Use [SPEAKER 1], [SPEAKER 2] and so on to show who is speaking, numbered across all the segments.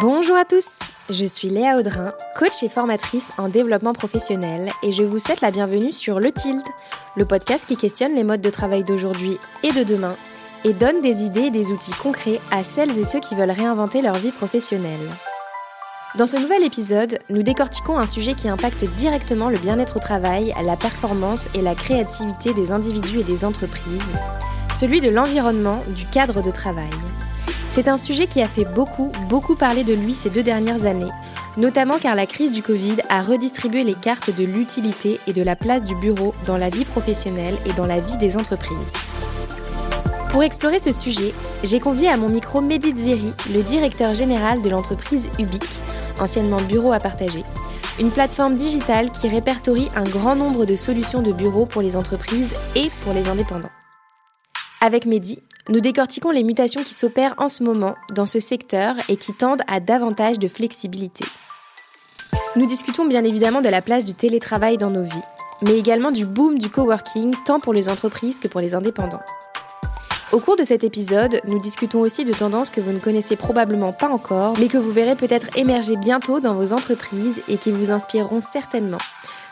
[SPEAKER 1] Bonjour à tous, je suis Léa Audrin, coach et formatrice en développement professionnel et je vous souhaite la bienvenue sur Le Tilt, le podcast qui questionne les modes de travail d'aujourd'hui et de demain et donne des idées et des outils concrets à celles et ceux qui veulent réinventer leur vie professionnelle. Dans ce nouvel épisode, nous décortiquons un sujet qui impacte directement le bien-être au travail, la performance et la créativité des individus et des entreprises, celui de l'environnement du cadre de travail. C'est un sujet qui a fait beaucoup, beaucoup parler de lui ces deux dernières années, notamment car la crise du Covid a redistribué les cartes de l'utilité et de la place du bureau dans la vie professionnelle et dans la vie des entreprises. Pour explorer ce sujet, j'ai convié à mon micro Mehdi Ziri, le directeur général de l'entreprise Ubic, anciennement Bureau à partager, une plateforme digitale qui répertorie un grand nombre de solutions de bureaux pour les entreprises et pour les indépendants. Avec Mehdi, nous décortiquons les mutations qui s'opèrent en ce moment dans ce secteur et qui tendent à davantage de flexibilité. Nous discutons bien évidemment de la place du télétravail dans nos vies, mais également du boom du coworking tant pour les entreprises que pour les indépendants. Au cours de cet épisode, nous discutons aussi de tendances que vous ne connaissez probablement pas encore, mais que vous verrez peut-être émerger bientôt dans vos entreprises et qui vous inspireront certainement,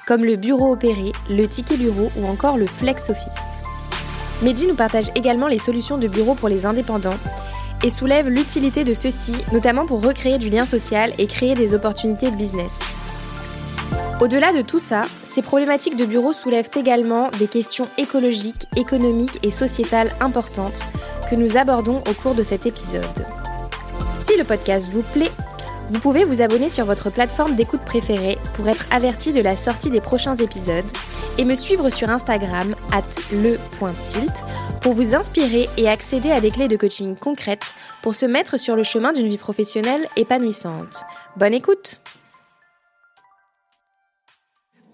[SPEAKER 1] comme le bureau opéré, le ticket bureau ou encore le flex office. Mehdi nous partage également les solutions de bureau pour les indépendants et soulève l'utilité de ceux-ci, notamment pour recréer du lien social et créer des opportunités de business. Au-delà de tout ça, ces problématiques de bureau soulèvent également des questions écologiques, économiques et sociétales importantes que nous abordons au cours de cet épisode. Si le podcast vous plaît, vous pouvez vous abonner sur votre plateforme d'écoute préférée pour être averti de la sortie des prochains épisodes et me suivre sur Instagram at le.tilt pour vous inspirer et accéder à des clés de coaching concrètes pour se mettre sur le chemin d'une vie professionnelle épanouissante. Bonne écoute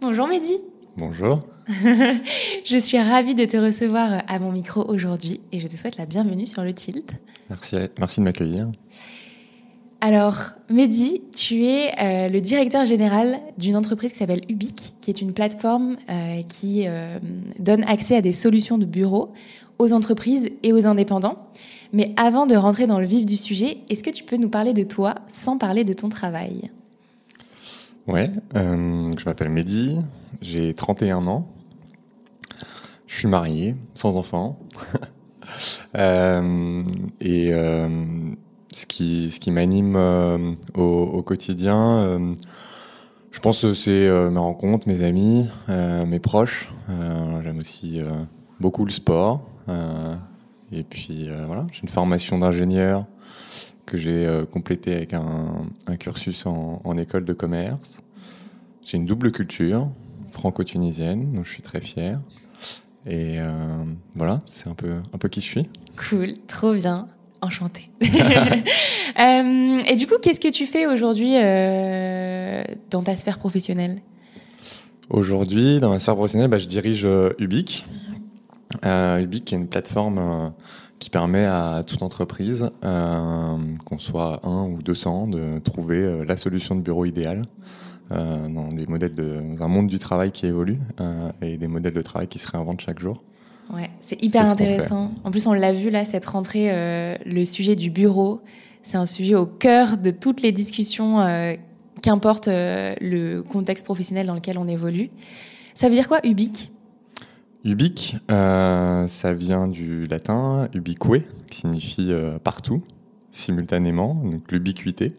[SPEAKER 1] Bonjour Mehdi
[SPEAKER 2] Bonjour.
[SPEAKER 1] je suis ravie de te recevoir à mon micro aujourd'hui et je te souhaite la bienvenue sur le Tilt.
[SPEAKER 2] Merci, merci de m'accueillir.
[SPEAKER 1] Alors, Mehdi, tu es euh, le directeur général d'une entreprise qui s'appelle Ubic, qui est une plateforme euh, qui euh, donne accès à des solutions de bureau aux entreprises et aux indépendants. Mais avant de rentrer dans le vif du sujet, est-ce que tu peux nous parler de toi sans parler de ton travail?
[SPEAKER 2] Ouais, je m'appelle Mehdi, j'ai 31 ans, je suis marié, sans enfant, et ce qui, ce qui m'anime euh, au, quotidien, euh, je pense que c'est euh, mes rencontres, mes amis, mes proches. J'aime aussi beaucoup le sport. et puis voilà, j'ai une formation d'ingénieur que j'ai complété avec un, cursus en, en, école de commerce. J'ai une double culture franco-tunisienne, dont je suis très fier. Et voilà, c'est un peu, un peu qui je suis.
[SPEAKER 1] Cool, trop bien. Enchantée. Euh, et du coup, qu'est-ce que tu fais aujourd'hui euh, dans ta sphère professionnelle?
[SPEAKER 2] Aujourd'hui, dans ma sphère professionnelle, bah, je dirige euh, Ubic. Ubic qui est une plateforme qui permet à toute entreprise, qu'on soit un ou 200, de trouver la solution de bureau idéal. dans des modèles de dans un monde du travail qui évolue et des modèles de travail qui se réinventent chaque jour.
[SPEAKER 1] Ouais, c'est hyper intéressant. En plus, on l'a vu là, cette rentrée, euh, le sujet du bureau, c'est un sujet au cœur de toutes les discussions, euh, qu'importe euh, le contexte professionnel dans lequel on évolue. Ça veut dire quoi, ubique
[SPEAKER 2] Ubique, ça vient du latin ubique, qui signifie partout, simultanément, donc l'ubiquité.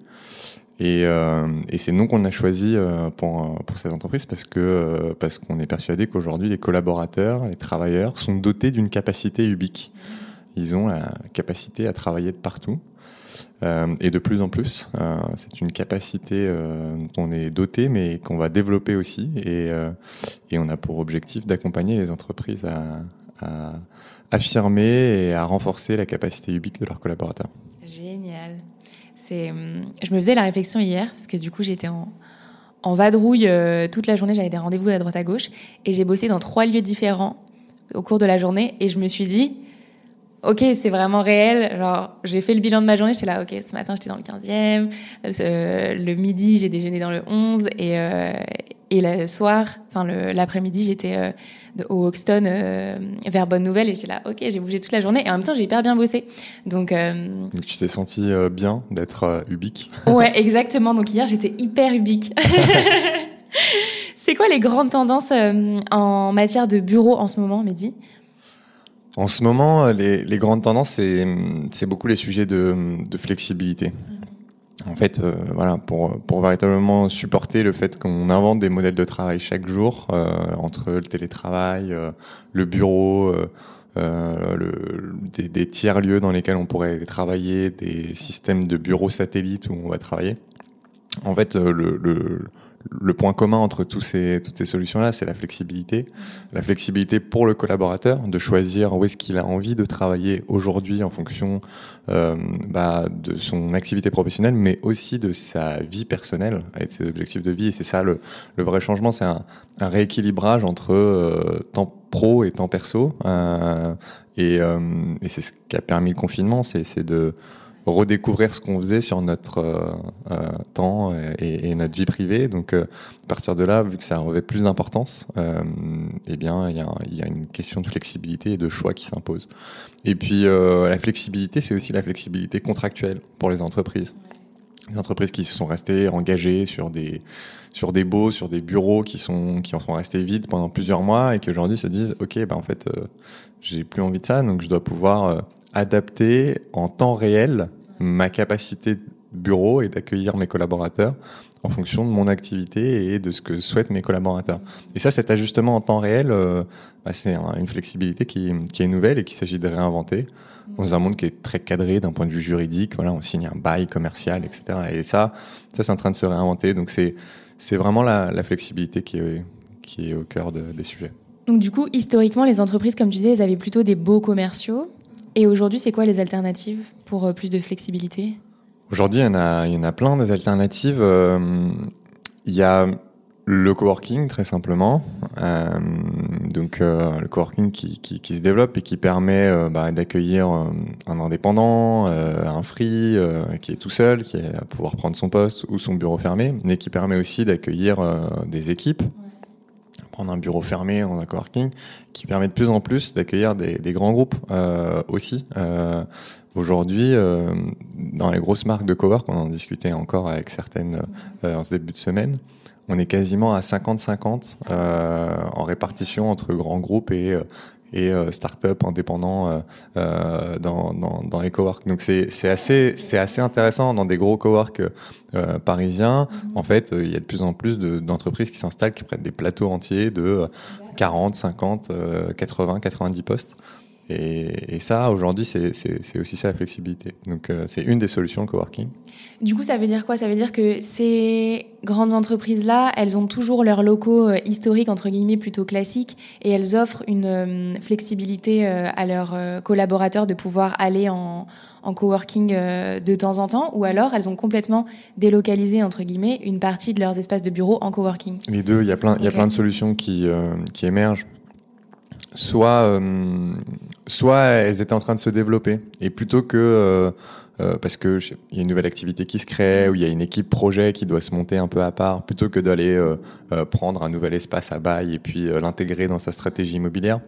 [SPEAKER 2] Et, euh, et c'est nous qu'on a choisi euh, pour, euh, pour cette entreprise parce que parce qu'on est persuadé qu'aujourd'hui les collaborateurs, les travailleurs sont dotés d'une capacité ubique. Ils ont la capacité à travailler de partout et de plus en plus. c'est une capacité dont on est doté, mais qu'on va développer aussi. Et, et on a pour objectif d'accompagner les entreprises à, à affirmer et à renforcer la capacité ubique de leurs collaborateurs.
[SPEAKER 1] Génial. Hum, je me faisais la réflexion hier parce que du coup j'étais en, vadrouille euh, toute la journée, j'avais des rendez-vous à droite à gauche et j'ai bossé dans trois lieux différents au cours de la journée et je me suis dit ok c'est vraiment réel. Genre j'ai fait le bilan de ma journée j'étais là ok ce matin j'étais dans le 15e euh, le midi j'ai déjeuné dans le 11 et, euh, Et le soir, enfin l'après-midi, j'étais euh, au Hoxton euh, vers Bonne Nouvelle et j'étais là, ok, j'ai bougé toute la journée et en même temps j'ai hyper bien bossé. Donc,
[SPEAKER 2] Donc tu t'es senti bien d'être ubique
[SPEAKER 1] Ouais, exactement. Donc hier j'étais hyper ubique. C'est quoi les grandes tendances en matière de bureau en ce moment, Mehdi?
[SPEAKER 2] En ce moment, les, les grandes tendances, c'est beaucoup les sujets de, de flexibilité. En fait, euh, voilà, pour, pour véritablement supporter le fait qu'on invente des modèles de travail chaque jour euh, entre le télétravail, euh, le bureau, le, des, des, tiers lieux dans lesquels on pourrait travailler, des systèmes de bureaux satellites où on va travailler. En fait, le le point commun entre tous ces, toutes ces solutions-là, c'est la flexibilité. La flexibilité pour le collaborateur, de choisir où est-ce qu'il a envie de travailler aujourd'hui en fonction euh, bah, de son activité professionnelle, mais aussi de sa vie personnelle, avec ses objectifs de vie. Et c'est ça le, le, vrai changement, c'est un, un, rééquilibrage entre euh, temps pro et temps perso. Euh, et, euh, et c'est ce qui a permis le confinement, c'est de redécouvrir ce qu'on faisait sur notre euh, euh, temps et, notre vie privée. Donc, euh, à partir de là, vu que ça revêt plus d'importance, eh bien, il y a, une question de flexibilité et de choix qui s'impose. Et puis, la flexibilité, c'est aussi la flexibilité contractuelle pour les entreprises. Les entreprises qui se sont restées engagées sur des sur des baux, sur des bureaux qui sont qui en sont restés vides pendant plusieurs mois et qui aujourd'hui se disent ok ben en fait j'ai plus envie de ça donc je dois pouvoir adapter en temps réel ma capacité bureau et d'accueillir mes collaborateurs en fonction de mon activité et de ce que souhaitent mes collaborateurs. Et ça, cet ajustement en temps réel, euh, bah, c'est une flexibilité qui, est nouvelle et qu'il s'agit de réinventer dans un monde qui est très cadré d'un point de vue juridique. Voilà, on signe un bail commercial, etc. Et ça, ça c'est en train de se réinventer. Donc c'est c'est vraiment la, flexibilité qui est qui est au cœur de, des sujets.
[SPEAKER 1] Donc du coup, historiquement, les entreprises, comme tu disais, elles avaient plutôt des beaux commerciaux. Et aujourd'hui, c'est quoi les alternatives pour euh, plus de flexibilité?
[SPEAKER 2] Aujourd'hui, il y, en a, il y en a plein des alternatives. Euh, il y a le coworking, très simplement. Euh, donc, le coworking qui, qui, qui, se développe et qui permet bah, d'accueillir un indépendant, un free, qui est tout seul, qui va pouvoir prendre son poste ou son bureau fermé, mais qui permet aussi d'accueillir des équipes prendre un bureau fermé en un coworking, qui permet de plus en plus d'accueillir des, grands groupes euh, aussi. Euh, Aujourd'hui, euh, dans les grosses marques de cowork, on en discutait encore avec certaines en ce début de semaine, on est quasiment à 50-50 euh, en répartition entre grands groupes et et euh, start-up indépendants euh, euh, dans, dans, dans les cowork. Donc c'est c'est assez c'est assez intéressant dans des gros cowork euh, parisiens. Mhm. En fait, il y a de plus en plus d'entreprises qui s'installent, qui prennent des plateaux entiers de 40, 50, 80, 90 postes. Et, et, ça, aujourd'hui, c'est aussi ça la flexibilité. Donc, euh, c'est une des solutions le coworking.
[SPEAKER 1] Du coup, ça veut dire quoi? Ça veut dire que ces grandes entreprises-là, elles ont toujours leurs locaux euh, historiques, entre guillemets, plutôt classiques, et elles offrent une euh, flexibilité à leurs collaborateurs de pouvoir aller en, en coworking de temps en temps, ou alors elles ont complètement délocalisé, entre guillemets, une partie de leurs espaces de bureau en coworking
[SPEAKER 2] Les deux, il y a plein, il y a plein de solutions qui, qui émergent soit euh, soit elles étaient en train de se développer. Et plutôt que euh, euh, parce que il y a une nouvelle activité qui se crée ou il y a une équipe projet qui doit se monter un peu à part plutôt que d'aller prendre un nouvel espace à bail et puis l'intégrer dans sa stratégie immobilière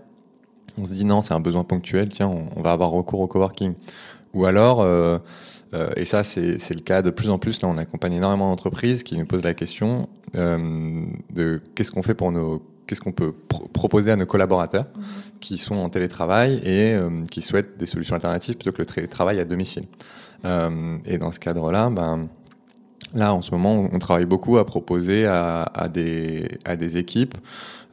[SPEAKER 2] on se dit non c'est un besoin ponctuel tiens on, on, va avoir recours au coworking ou alors et ça c'est le cas de plus en plus là on accompagne énormément d'entreprises qui nous posent la question de qu'est-ce qu'on fait pour nos qu'est-ce qu'on peut proposer à nos collaborateurs mhm. qui sont en télétravail et euh, qui souhaitent des solutions alternatives plutôt que le télétravail à domicile. Euh, et dans ce cadre-là, ben, là, en ce moment, on travaille beaucoup à proposer à, à des, à des équipes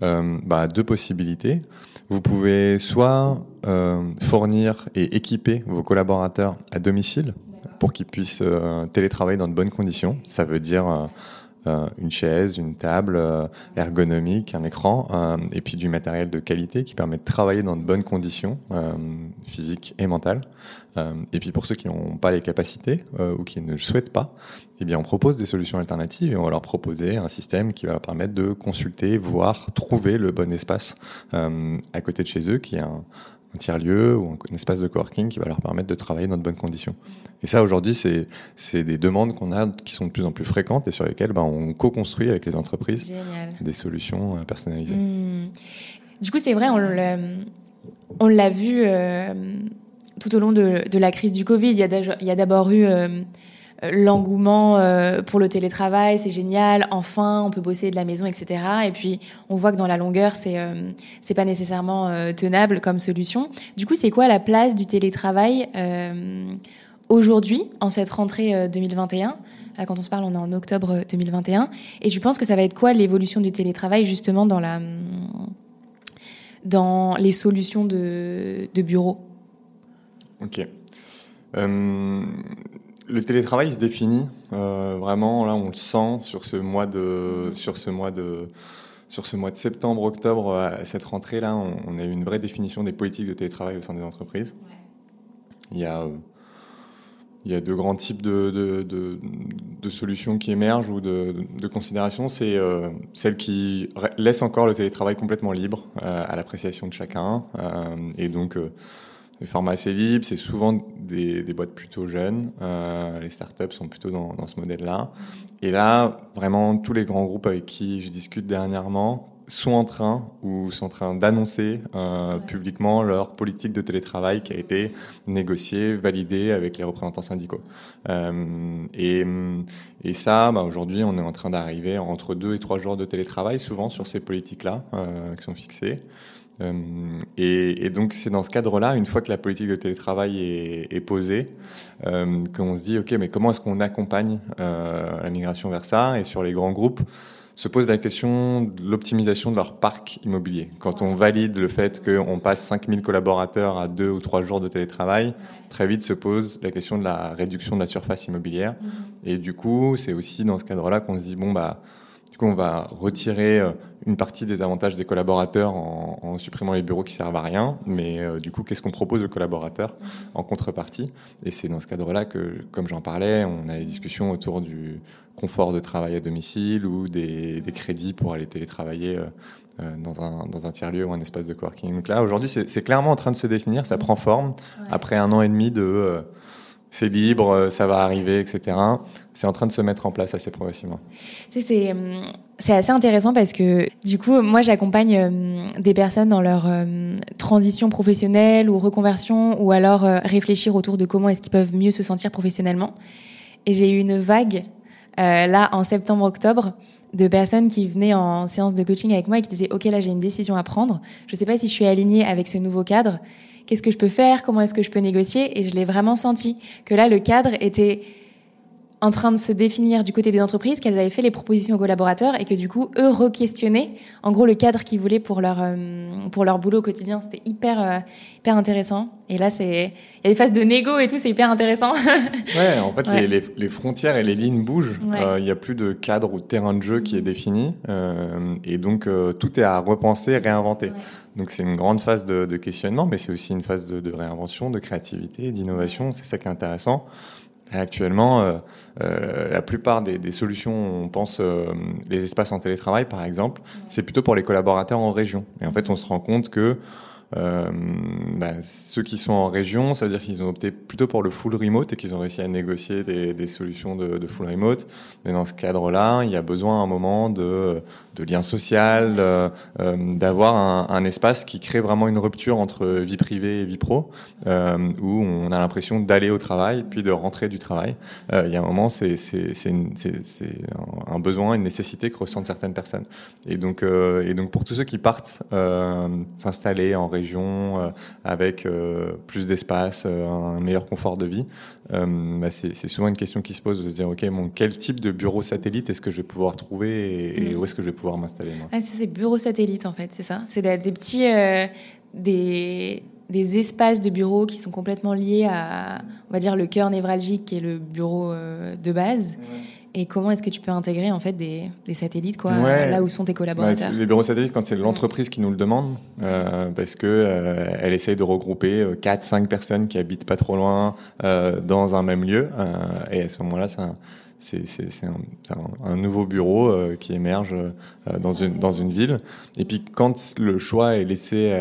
[SPEAKER 2] euh, bah, deux possibilités. Vous pouvez soit euh, fournir et équiper vos collaborateurs à domicile pour qu'ils puissent euh, télétravailler dans de bonnes conditions. Ça veut dire euh, une chaise, une table euh, ergonomique, un écran, euh, et puis du matériel de qualité qui permet de travailler dans de bonnes conditions physiques et mentales. et puis pour ceux qui n'ont pas les capacités ou qui ne le souhaitent pas, eh bien on propose des solutions alternatives et on va leur proposer un système qui va leur permettre de consulter, voir, trouver le bon espace à côté de chez eux, qui est un, un tiers-lieu ou un, espace de coworking qui va leur permettre de travailler dans de bonnes conditions. Et ça, aujourd'hui, c'est des demandes qu'on a qui sont de plus en plus fréquentes et sur lesquelles ben, on co-construit avec les entreprises des solutions euh, personnalisées. Mmh.
[SPEAKER 1] Du coup, c'est vrai, on l'a vu euh, tout au long de, de, la crise du Covid. Il y a d'abord eu euh, l'engouement euh, pour le télétravail, c'est génial, enfin on peut bosser de la maison, etc. Et puis on voit que dans la longueur, c'est euh, c'est pas nécessairement euh, tenable comme solution. Du coup, c'est quoi la place du télétravail aujourd'hui, en cette rentrée 2021 Là, quand on se parle, on est en octobre 2021. Et tu penses que ça va être quoi l'évolution du télétravail justement dans la dans les solutions de, de bureau
[SPEAKER 2] Ok le télétravail se définit euh, vraiment là on le sent sur ce mois de sur ce mois de sur ce mois de septembre octobre à cette rentrée là on, a eu une vraie définition des politiques de télétravail au sein des entreprises il y a il y a deux grands types de, de, de, solutions qui émergent ou de, considérations. C'est euh, celle qui laisse encore le télétravail complètement libre euh, à l'appréciation de chacun. et donc, des formats assez libres, c'est souvent des, des, boîtes plutôt jeunes. Euh, les startups sont plutôt dans, dans ce modèle-là. Et là, vraiment, tous les grands groupes avec qui je discute dernièrement sont en train ou sont en train d'annoncer euh, publiquement leur politique de télétravail qui a été négociée, validée avec les représentants syndicaux. Euh, et, et, ça, bah, aujourd'hui, on est en train d'arriver entre deux et trois jours de télétravail, souvent sur ces politiques-là euh, qui sont fixées. Euh, et, et, donc c'est dans ce cadre-là, une fois que la politique de télétravail est, est posée, euh, qu'on se dit ok, mais comment est-ce qu'on accompagne euh, la migration vers ça? Et sur les grands groupes, se pose la question de l'optimisation de leur parc immobilier. Quand on valide le fait qu'on passe 5000 collaborateurs à deux ou trois jours de télétravail, très vite se pose la question de la réduction de la surface immobilière. Mm-hmm. Et du coup, c'est aussi dans ce cadre-là qu'on se dit bon bah on va retirer euh, une partie des avantages des collaborateurs en, supprimant les bureaux qui servent à rien. Mais euh, du coup, qu'est-ce qu'on propose aux collaborateurs en contrepartie? Et c'est dans ce cadre-là que, comme j'en parlais, on a des discussions autour du confort de travail à domicile ou des, crédits pour aller télétravailler euh, dans un, dans un tiers-lieu ou un espace de coworking. Donc là, aujourd'hui, c'est clairement en train de se définir, ça prend forme après un an et demi de c'est libre, euh, ça va arriver, etc. C'est en train de se mettre en place assez progressivement.
[SPEAKER 1] C'est hum, c'est assez intéressant parce que du coup, moi, j'accompagne hum, des personnes dans leur transition professionnelle ou reconversion, ou alors euh, réfléchir autour de comment est-ce qu'ils peuvent mieux se sentir professionnellement. Et j'ai eu une vague euh, là en septembre-octobre de personnes qui venaient en séance de coaching avec moi et qui disaient OK, là, j'ai une décision à prendre. Je ne sais pas si je suis alignée avec ce nouveau cadre qu'est-ce que je peux faire, comment est-ce que je peux négocier? Et je l'ai vraiment senti que là, le cadre était en train de se définir du côté des entreprises, qu'elles avaient fait les propositions aux collaborateurs et que du coup, eux re-questionnaient en gros le cadre qu'ils voulaient pour leur, euh, pour leur boulot au quotidien. C'était hyper, euh, hyper intéressant. Et là, c'est, il y a des phases de négo et tout, c'est hyper intéressant.
[SPEAKER 2] ouais, en fait, Les, les, frontières et les lignes bougent. Euh, il n'y a plus de cadre ou de terrain de jeu qui est défini. et donc, tout est à repenser, réinventer. Donc, c'est une grande phase de, de questionnement, mais c'est aussi une phase de, de réinvention, de créativité, d'innovation. C'est ça qui est intéressant. Actuellement, euh, euh, la plupart des, des, solutions, on pense euh, les espaces en télétravail par exemple, c'est plutôt pour les collaborateurs en région. Et en fait, on se rend compte que euh, bah, ceux qui sont en région, ça veut dire qu'ils ont opté plutôt pour le full remote et qu'ils ont réussi à négocier des, des solutions de, de, full remote. Mais dans ce cadre-là, il y a besoin à un moment de, de lien social, euh, euh, d'avoir un, un, espace qui crée vraiment une rupture entre vie privée et vie pro, euh, où on a l'impression d'aller au travail puis de rentrer du travail. Il y a un moment, c'est un besoin, une nécessité que ressentent certaines personnes. Et donc, et donc pour tous ceux qui partent s'installer en région, avec plus d'espace, un meilleur confort de vie, bah c'est souvent une question qui se pose de se dire, OK, bon, quel type de bureau satellite est-ce que je vais pouvoir trouver et, mm. où est-ce que je vais pouvoir m'installer
[SPEAKER 1] ah, C'est bureaux satellites, en fait, c'est ça. C'est des, des, petits... des des espaces de bureaux qui sont complètement liés à, on va dire, le cœur névralgique qui est le bureau de base. Et comment est-ce que tu peux intégrer en fait des, des satellites quoi, là où sont tes collaborateurs
[SPEAKER 2] Les bureaux satellites, quand c'est l'entreprise qui nous le demande, euh, parce que euh, elle essaye de regrouper 4-5 euh, personnes qui habitent pas trop loin euh, dans un même lieu, euh, et à ce moment-là, c'est c'est un, un, nouveau bureau euh, qui émerge euh, dans, une, dans une ville. Et puis quand le choix est laissé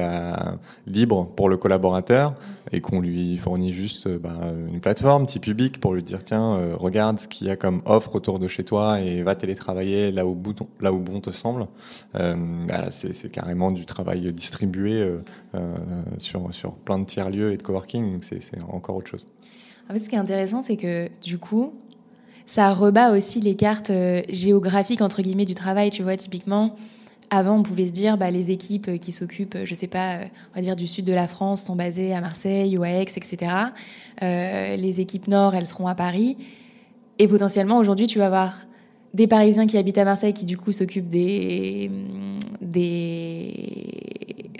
[SPEAKER 2] libre pour le collaborateur et qu'on lui fournit juste bah, une plateforme type public pour lui dire tiens regarde ce qu'il y a comme offre autour de chez toi et va télétravailler là où, là où bon te semble. Bah, c'est carrément du travail distribué sur, sur plein de tiers lieux et de coworking. C'est encore autre chose.
[SPEAKER 1] En fait, ce qui est intéressant, c'est que du coup, ça rebat aussi les cartes euh, géographiques entre guillemets du travail. Tu vois, typiquement, avant, on pouvait se dire, bah, les équipes qui s'occupent, je sais pas, euh, on va dire du sud de la France, sont basées à Marseille ou à Aix, etc. Euh, les équipes nord, elles seront à Paris. Et potentiellement, aujourd'hui, tu vas avoir des Parisiens qui habitent à Marseille qui du coup s'occupent des, des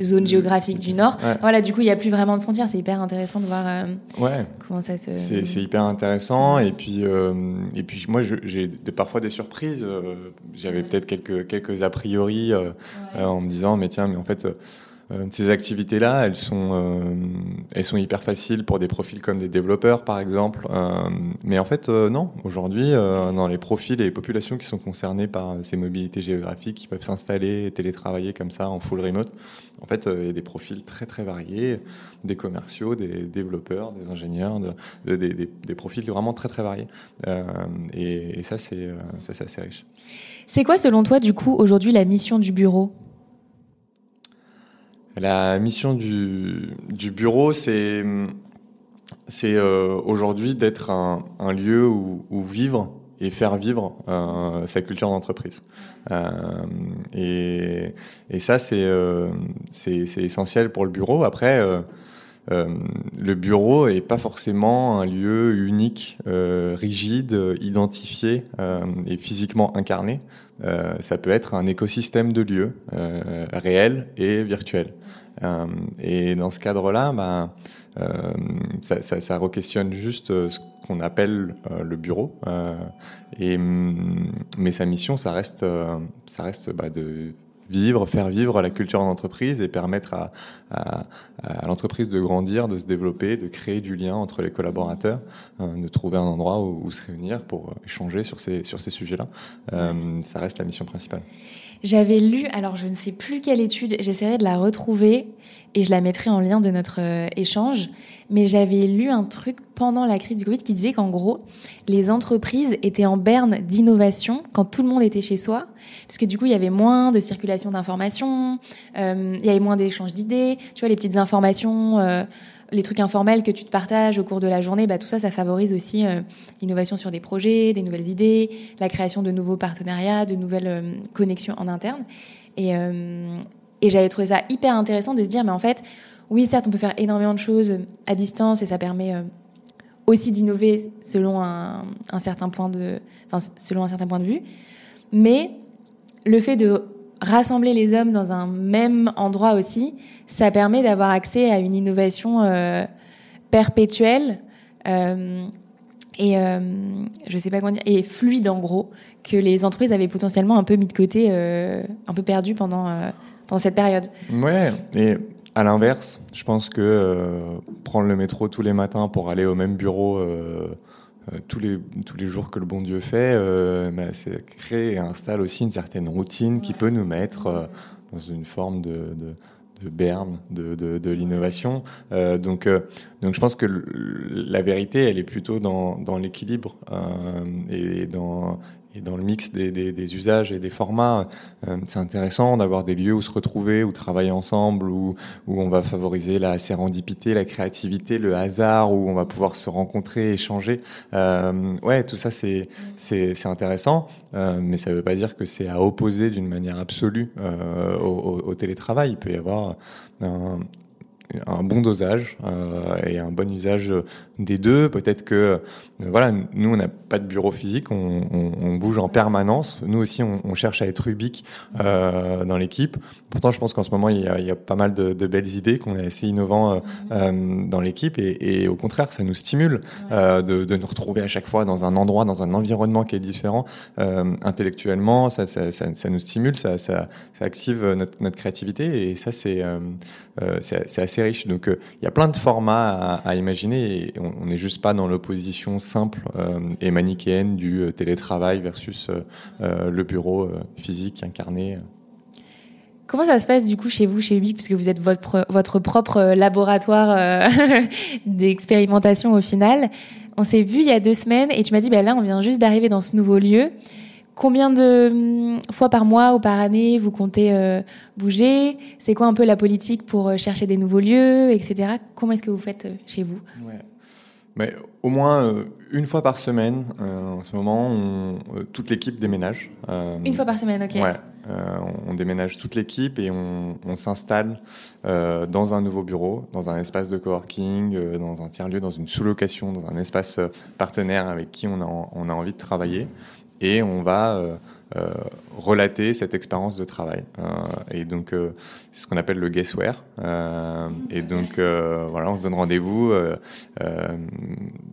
[SPEAKER 1] zones géographiques du Nord. Voilà, du coup, il n'y a plus vraiment de frontières. C'est hyper intéressant de voir euh,
[SPEAKER 2] ouais. comment ça se... C'est hyper intéressant. Et puis, euh, et puis moi, j'ai parfois des surprises. Euh, j'avais peut-être quelques, quelques a priori en me disant, mais tiens, mais en fait ces activités-là, elles sont, euh, elles sont hyper faciles pour des profils comme des développeurs, par exemple. Euh, mais en fait, non. Aujourd'hui, dans les profils et les populations qui sont concernées par ces mobilités géographiques, qui peuvent s'installer et télétravailler comme ça en full remote, en fait, il y a des profils très très variés, des commerciaux, des développeurs, des ingénieurs, de, des, des, profils vraiment très très variés. et, et, ça, c'est assez riche.
[SPEAKER 1] C'est quoi, selon toi, du coup, aujourd'hui, la mission du bureau?
[SPEAKER 2] La mission du, bureau, c'est euh, aujourd'hui d'être un, lieu où, vivre et faire vivre euh, sa culture d'entreprise. Euh, et, ça, c'est c'est essentiel pour le bureau. Après, le bureau est pas forcément un lieu unique, rigide, identifié et physiquement incarné. Ça peut être un écosystème de lieux réels et virtuels. Euh, et dans ce cadre-là, bah, euh, ça, ça, ça re-questionne juste euh, ce qu'on appelle le bureau. et, mm, mais sa mission, ça reste, ça reste bah, de vivre, faire vivre la culture d'entreprise et permettre à, à, à l'entreprise de grandir, de se développer, de créer du lien entre les collaborateurs, de trouver un endroit où, où, se réunir pour échanger sur ces, sur ces sujets-là. Euh, ça reste la mission principale.
[SPEAKER 1] J'avais lu, alors je ne sais plus quelle étude, j'essaierai de la retrouver et je la mettrai en lien de notre euh, échange, mais j'avais lu un truc pendant la crise du Covid qui disait qu'en gros, les entreprises étaient en berne d'innovation quand tout le monde était chez soi, parce que du coup, il y avait moins de circulation d'informations, euh, il y avait moins d'échanges d'idées, tu vois, les petites informations... Euh, les trucs informels que tu te partages au cours de la journée, bah, tout ça, ça favorise aussi euh, l'innovation sur des projets, des nouvelles idées, la création de nouveaux partenariats, de nouvelles euh, connexions en interne. Et, euh, et j'avais trouvé ça hyper intéressant de se dire, mais en fait, oui, certes, on peut faire énormément de choses à distance et ça permet aussi d'innover selon un, certain point de, selon un certain point de vue, mais le fait de rassembler les hommes dans un même endroit aussi, ça permet d'avoir accès à une innovation euh, perpétuelle euh, et euh, je sais pas comment dire et fluide en gros que les entreprises avaient potentiellement un peu mis de côté, un peu perdu pendant pendant cette période.
[SPEAKER 2] Ouais, et à l'inverse, je pense que prendre le métro tous les matins pour aller au même bureau tous, les, tous les jours que le bon Dieu fait, euh, bah, c'est crée et installe aussi une certaine routine qui peut nous mettre euh, dans une forme de, de de berne de, de, de l'innovation. Euh, donc, euh, donc je pense que la vérité, elle est plutôt dans, dans l'équilibre euh, et dans et dans le mix des, usages et des formats, euh, c'est intéressant d'avoir des lieux où se retrouver, où travailler ensemble, où, on va favoriser la sérendipité, la créativité, le hasard, où on va pouvoir se rencontrer, échanger. Euh, ouais, tout ça c'est c'est intéressant, euh, mais ça ne veut pas dire que c'est à opposer d'une manière absolue euh, au, télétravail. Il peut y avoir un, bon dosage et un bon usage des deux. Peut-être que euh, voilà, nous on n'a pas de bureau physique, on, on, on, bouge en permanence. Nous aussi, on, on cherche à être ubique euh, dans l'équipe. Pourtant, je pense qu'en ce moment il y, a, il y, a, pas mal de, de belles idées, qu'on est assez innovant euh, euh, dans l'équipe et, et, au contraire, ça nous stimule euh, de, de, nous retrouver à chaque fois dans un endroit, dans un environnement qui est différent intellectuellement. Ça, ça, ça, ça, nous stimule, ça, ça, ça active notre, notre créativité et ça c'est c'est assez riche. Donc il y a plein de formats à, imaginer et on n'est juste pas dans l'opposition simple et manichéenne du télétravail versus le bureau physique incarné.
[SPEAKER 1] Comment ça se passe du coup chez vous, chez Ubique, puisque vous êtes votre, votre propre laboratoire d'expérimentation au final? On s'est vu il y a deux semaines et tu m'as dit, bah là, on vient juste d'arriver dans ce nouveau lieu. Combien de hum, fois par mois ou par année vous comptez euh, bouger? C'est quoi un peu la politique pour euh, chercher des nouveaux lieux, etc. Comment est-ce que vous faites euh, chez vous?
[SPEAKER 2] Ouais. Mais au moins une fois par semaine, en ce moment, on, toute l'équipe déménage.
[SPEAKER 1] une fois par semaine, ok.
[SPEAKER 2] Ouais, on, déménage toute l'équipe et on, on s'installe dans un nouveau bureau, dans un espace de coworking, dans un tiers-lieu, dans une sous-location, dans un espace partenaire avec qui on a, on a envie de travailler et on va euh, euh, relater cette expérience de travail. Euh, et donc, c'est ce qu'on appelle le guessware. et donc, voilà, on se donne rendez-vous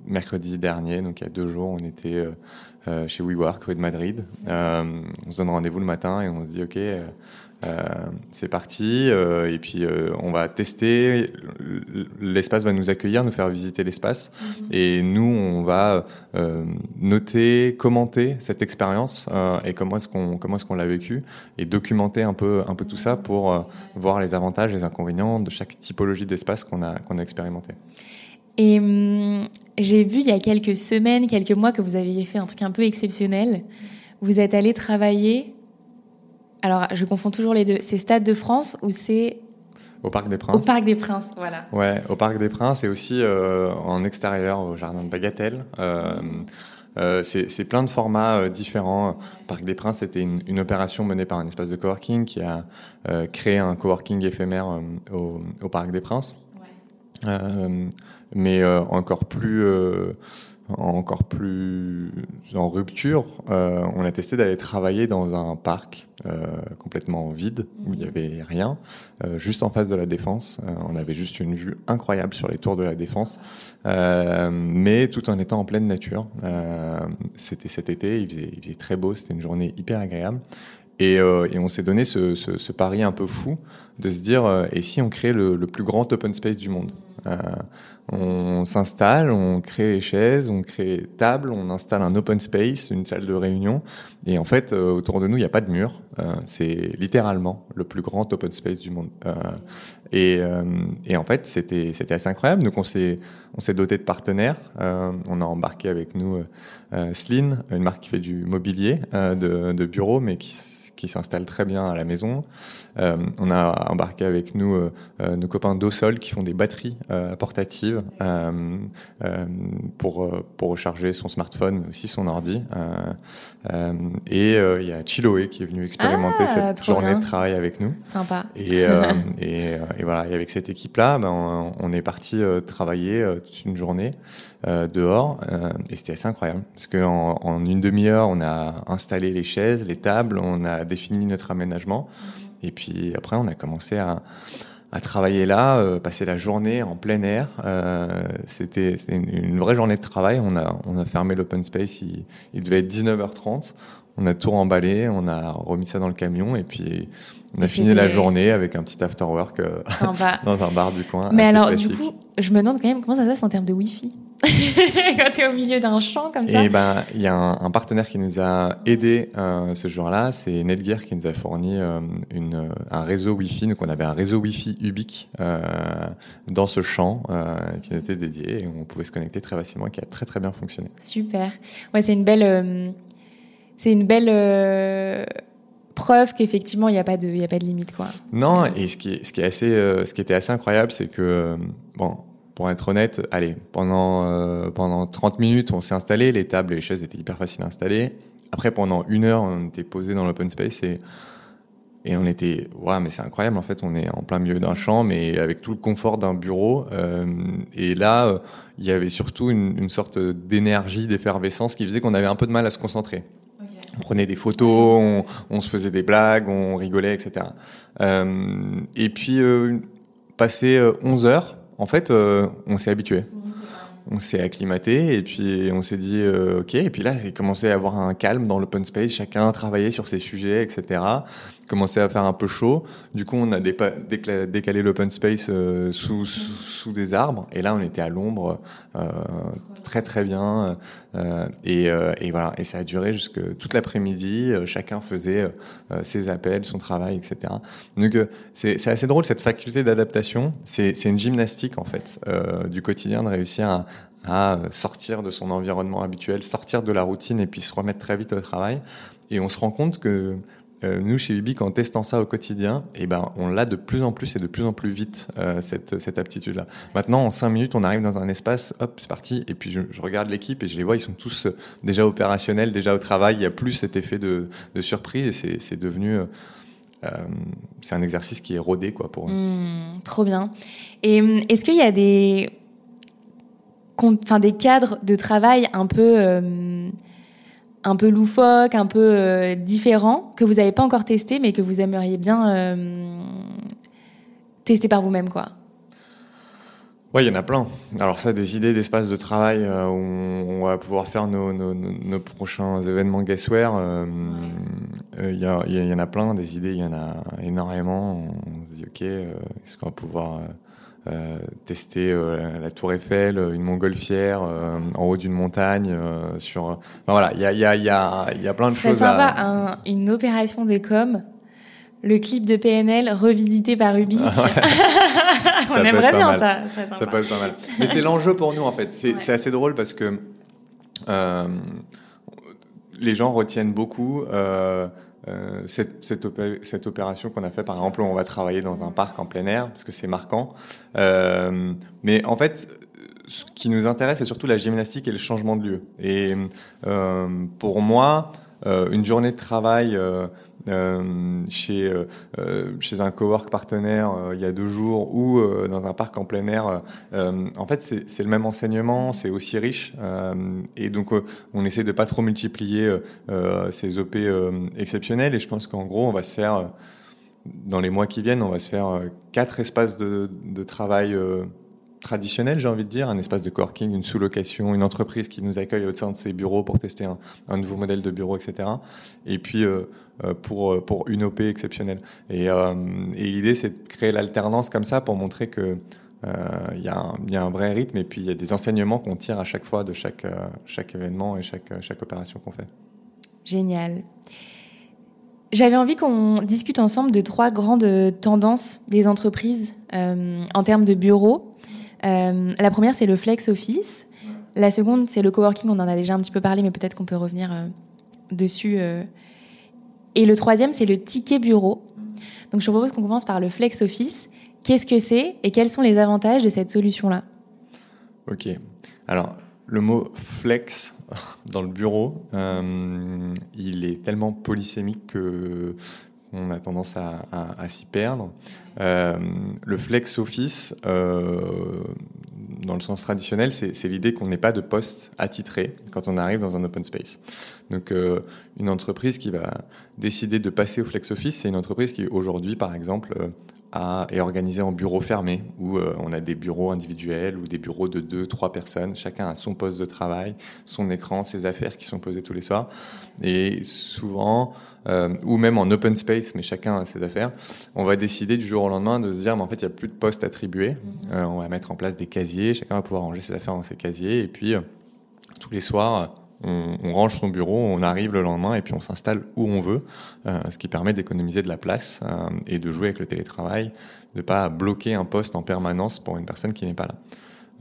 [SPEAKER 2] mercredi dernier, donc il y a deux jours, on était chez WeWork, rue de Madrid. on se donne rendez-vous le matin et on se dit, OK, euh, c'est parti. Euh, et puis, euh, on va tester. L'espace va nous accueillir, nous faire visiter l'espace. Mhm. Et nous, on va noter, commenter cette expérience et comment est-ce qu'on comment est-ce qu'on l'a vécu et documenter un peu un peu tout ça pour voir les avantages, les inconvénients de chaque typologie d'espace qu'on a qu'on a expérimenté.
[SPEAKER 1] Et hum, j'ai vu il y a quelques semaines, quelques mois que vous aviez fait un truc un peu exceptionnel. Vous êtes allé travailler alors, je confonds toujours les deux. C'est Stade de France ou c'est
[SPEAKER 2] au Parc des Princes.
[SPEAKER 1] Au Parc des Princes, voilà.
[SPEAKER 2] Ouais, au Parc des Princes et aussi euh, en extérieur au Jardin de Bagatelle. Euh, euh, c'est plein de formats différents. Parc des Princes, c'était une, opération menée par un espace de coworking qui a créé un coworking éphémère au, au, Parc des Princes. Ouais. mais encore plus encore plus en rupture, euh, on a testé d'aller travailler dans un parc euh, complètement vide où il n'y avait rien, euh, juste en face de la défense. on avait juste une vue incroyable sur les tours de la défense, mais tout en étant en pleine nature. c'était cet été, il faisait, il faisait très beau, c'était une journée hyper agréable. Et, et on s'est donné ce, ce, ce, pari un peu fou de se dire et si on crée le, plus grand open space du monde on s'installe, on crée les chaises, on crée table, on installe un open space, une salle de réunion. Et en fait, euh, autour de nous, il n'y a pas de mur. Euh, c'est littéralement le plus grand open space du monde. Euh, et, et, en fait, c'était c'était assez incroyable. Donc, on s'est on s'est doté de partenaires. on a embarqué avec nous Sleen, une marque qui fait du mobilier de, de bureau, mais qui qui s'installent très bien à la maison. Euh, on a embarqué avec nous euh, euh, nos copains d'Osol qui font des batteries portatives pour, pour recharger son smartphone, mais aussi son ordi. et il y a Chiloé qui est venu expérimenter ah, cette journée de travail avec nous.
[SPEAKER 1] Sympa.
[SPEAKER 2] Et, et, et, voilà, et avec cette équipe-là, ben, on, on, est parti travailler toute une journée. Euh, dehors euh, et c'était assez incroyable parce qu'en en une demi-heure on a installé les chaises, les tables, on a défini notre aménagement et puis après on a commencé à, à travailler là, euh, passer la journée en plein air. C'était une, une, vraie journée de travail. On a, on a fermé l'open space, il, il, devait être 19h30. On a tout remballé, on a remis ça dans le camion et puis on a fini la journée avec un petit after work dans un bar du coin.
[SPEAKER 1] Mais alors, du coup, je me demande quand même comment ça se passe en termes de Wi-Fi? quand tu es au milieu d'un champ comme ça.
[SPEAKER 2] Et ben, il y a un, partenaire qui nous a aidé euh, ce jour-là, c'est Netgear qui nous a fourni euh, une, un réseau Wi-Fi. Donc, on avait un réseau Wi-Fi Ubique euh, dans ce champ euh, qui nous était dédié et on pouvait se connecter très facilement et qui a très très bien fonctionné.
[SPEAKER 1] Super. Ouais, c'est une belle, euh, c'est une belle preuve qu'effectivement il n'y a pas de il a pas de limite quoi.
[SPEAKER 2] Non et ce qui est, ce qui est assez ce qui était assez incroyable c'est que bon pour être honnête, allez, pendant, euh, pendant 30 minutes, on s'est installé, les tables et les chaises étaient hyper faciles à installer. Après, pendant une heure, on était posé dans l'open space et, et on était, ouais, mais c'est incroyable, en fait, on est en plein milieu d'un champ, mais avec tout le confort d'un bureau. Euh, et là, euh, il y avait surtout une, une sorte d'énergie, d'effervescence qui faisait qu'on avait un peu de mal à se concentrer. On prenait des photos, on, on, se faisait des blagues, on rigolait, etc. Et puis, passé 11 heures, en fait, euh, on s'est habitué. On s'est acclimaté et puis on s'est dit euh, ok. Et puis là, il commencé à avoir un calme dans l'open space. Chacun travaillait sur ses sujets, etc. commençait à faire un peu chaud. Du coup, on a décalé l'open space euh, sous, des arbres. Et là, on était à l'ombre euh, très très bien. Euh, et, et, voilà. Et ça a duré jusque toute l'après-midi. chacun faisait ses appels, son travail, etc. Donc, c'est assez drôle cette faculté d'adaptation. C'est une gymnastique en fait du quotidien de réussir à sortir de son environnement habituel, sortir de la routine et puis se remettre très vite au travail. Et on se rend compte que euh, nous, chez Ubique, en testant ça au quotidien, eh ben, on l'a de plus en plus et de plus en plus vite, euh, cette, cette aptitude-là. Maintenant, en cinq minutes, on arrive dans un espace, hop, c'est parti, et puis je, regarde l'équipe et je les vois, ils sont tous euh, déjà opérationnels, déjà au travail, il n'y a plus cet effet de, de surprise et c'est devenu... c'est un exercice qui est rodé quoi, pour eux.
[SPEAKER 1] Mmh, trop bien. Et est-ce qu'il y a des, enfin, des cadres de travail un peu un peu loufoque, un peu euh, différent, que vous n'avez pas encore testé, mais que vous aimeriez bien euh, tester par vous-même, quoi
[SPEAKER 2] Oui, il y en a plein. Alors ça, des idées d'espace de travail euh, où on va pouvoir faire nos, prochains événements guestware, il y, en a plein, des idées, il y en a énormément. On se dit, ok, est-ce qu'on va pouvoir tester euh, la Tour Eiffel, une montgolfière euh, en haut d'une montagne. sur, voilà, il y a, y, a, y, a, y a plein de choses.
[SPEAKER 1] sympa un, une opération de com. Le clip de PNL revisité par Ubik. On aimerait bien ça.
[SPEAKER 2] Ça peut être pas mal. Mais c'est l'enjeu pour nous en fait. C'est assez drôle parce que les gens retiennent beaucoup euh, cette, cette, opération qu'on a fait, par exemple, on va travailler dans un parc en plein air, parce que c'est marquant. Euh, mais en fait, ce qui nous intéresse, c'est surtout la gymnastique et le changement de lieu. Et euh, pour moi, une journée de travail euh, chez, euh, euh, chez un cowork partenaire il y a deux jours ou dans un parc en plein air. en fait, c'est le même enseignement, c'est aussi riche. et donc, on essaie de pas trop multiplier ces OP exceptionnels. Et je pense qu'en gros, on va se faire dans les mois qui viennent, on va se faire quatre espaces de travail traditionnel, j'ai envie de dire, un espace de coworking, une sous-location, une entreprise qui nous accueille au sein de ses bureaux pour tester un, nouveau modèle de bureau, etc. Et puis euh, euh, pour, euh, pour une OP exceptionnelle. Et, l'idée, c'est de créer l'alternance comme ça pour montrer que il y, y, a un vrai rythme et puis il y a des enseignements qu'on tire à chaque fois de chaque, chaque événement et chaque, chaque opération qu'on fait.
[SPEAKER 1] Génial. J'avais envie qu'on discute ensemble de trois grandes tendances des entreprises en termes de bureaux. Euh, la première, c'est le flex office. La seconde, c'est le coworking. On en a déjà un petit peu parlé, mais peut-être qu'on peut revenir euh, dessus. Euh. Et le troisième, c'est le ticket bureau. Donc, je propose qu'on commence par le flex office. Qu'est-ce que c'est et quels sont les avantages de cette solution-là?
[SPEAKER 2] Ok. Alors, le mot flex dans le bureau, il est tellement polysémique que on a tendance à, s'y perdre. Euh, le flex office, euh, dans le sens traditionnel, c'est l'idée qu'on n'ait pas de poste attitré quand on arrive dans un open space. Donc, euh, une entreprise qui va décider de passer au flex office, c'est une entreprise qui aujourd'hui, par exemple, est organisée en bureaux fermés, où on a des bureaux individuels ou des bureaux de deux, trois personnes. Chacun a son poste de travail, son écran, ses affaires qui sont posées tous les soirs. Et souvent, euh, ou même en open space, mais chacun a ses affaires, on va décider du jour au lendemain de se dire, mais en fait, il n'y a plus de postes attribués. Mhm. Euh, on va mettre en place des casiers, chacun va pouvoir ranger ses affaires dans ses casiers, et puis euh, tous les soirs, on, range son bureau, on arrive le lendemain, et puis on s'installe où on veut, ce qui permet d'économiser de la place et de jouer avec le télétravail, de pas bloquer un poste en permanence pour une personne qui n'est pas là.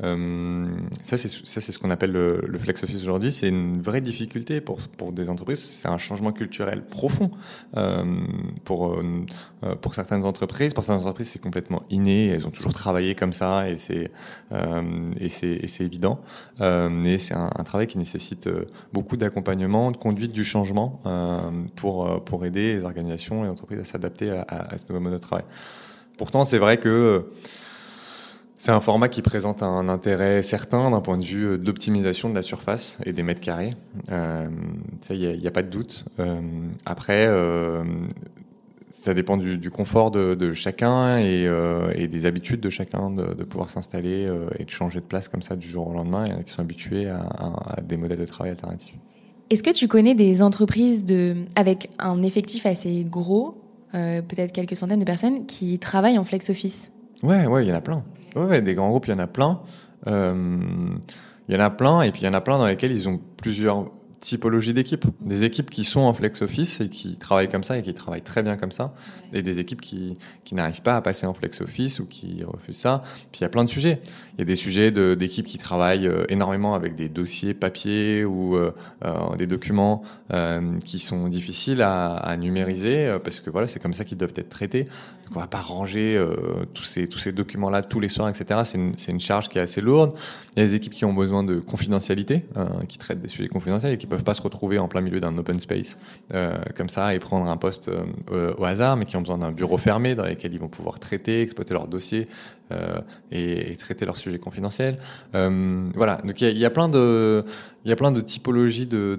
[SPEAKER 2] Euh, ça, c'est ce qu'on appelle le, le, flex office aujourd'hui. C'est une vraie difficulté pour pour des entreprises. C'est un changement culturel profond euh, pour euh, pour certaines entreprises. Pour certaines entreprises, c'est complètement inné. Elles ont toujours travaillé comme ça et c'est euh, c'est évident. Euh, mais c'est un, un, travail qui nécessite beaucoup d'accompagnement, de conduite du changement pour pour aider les organisations les entreprises à s'adapter à, à ce nouveau mode de travail. Pourtant, c'est vrai que c'est un format qui présente un intérêt certain d'un point de vue euh, d'optimisation de la surface et des mètres carrés. Euh, il n'y a, pas de doute. Euh, après, euh, ça dépend du, du confort de, de chacun et, euh, et, des habitudes de chacun de, de pouvoir s'installer euh, et de changer de place comme ça du jour au lendemain. Il y en a qui sont habitués à, à, à des modèles de travail alternatifs.
[SPEAKER 1] Est-ce que tu connais des entreprises de, avec un effectif assez gros peut-être quelques centaines de personnes qui travaillent en flex office?
[SPEAKER 2] Ouais, ouais, il y en a plein. Ouais, des grands groupes, il y en a plein. Il y en a plein, et puis il y en a plein dans lesquels ils ont plusieurs typologie d'équipes. Des équipes qui sont en flex office et qui travaillent comme ça et qui travaillent très bien comme ça. Et des équipes qui, qui n'arrivent pas à passer en flex office ou qui refusent ça. Puis il y a plein de sujets. Il y a des sujets d'équipes qui travaillent euh, énormément avec des dossiers papier ou euh, euh, des documents qui sont difficiles à, numériser parce que voilà, c'est comme ça qu'ils doivent être traités. Donc on va pas ranger tous ces, tous ces documents-là tous les soirs, etc. C'est une, une, charge qui est assez lourde. Il y a des équipes qui ont besoin de confidentialité, qui traitent des sujets confidentiels et qui peuvent pas se retrouver en plein milieu d'un open space comme ça et prendre un poste au hasard, mais qui ont besoin d'un bureau fermé dans lequel ils vont pouvoir traiter, exploiter leurs dossiers et, et, traiter leurs sujets confidentiels. Euh, voilà, donc il y, a plein de il y a plein de typologies de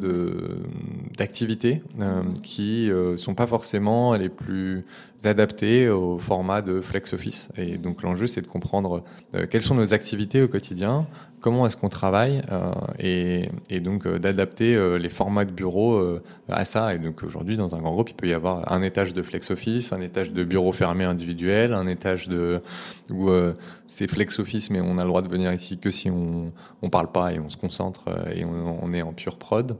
[SPEAKER 2] d'activités euh, qui euh, sont pas forcément les plus adaptées au format de flex office. Et donc l'enjeu c'est de comprendre quelles sont nos activités au quotidien, comment est-ce qu'on travaille euh, et, et, donc euh, d'adapter euh, les formats de bureau à ça. Et donc aujourd'hui, dans un grand groupe, il peut y avoir un étage de flex office, un étage de bureau fermé individuel, un étage de c'est flex office, mais on a le droit de venir ici que si on on parle pas et on se concentre et on, on est en pure prod.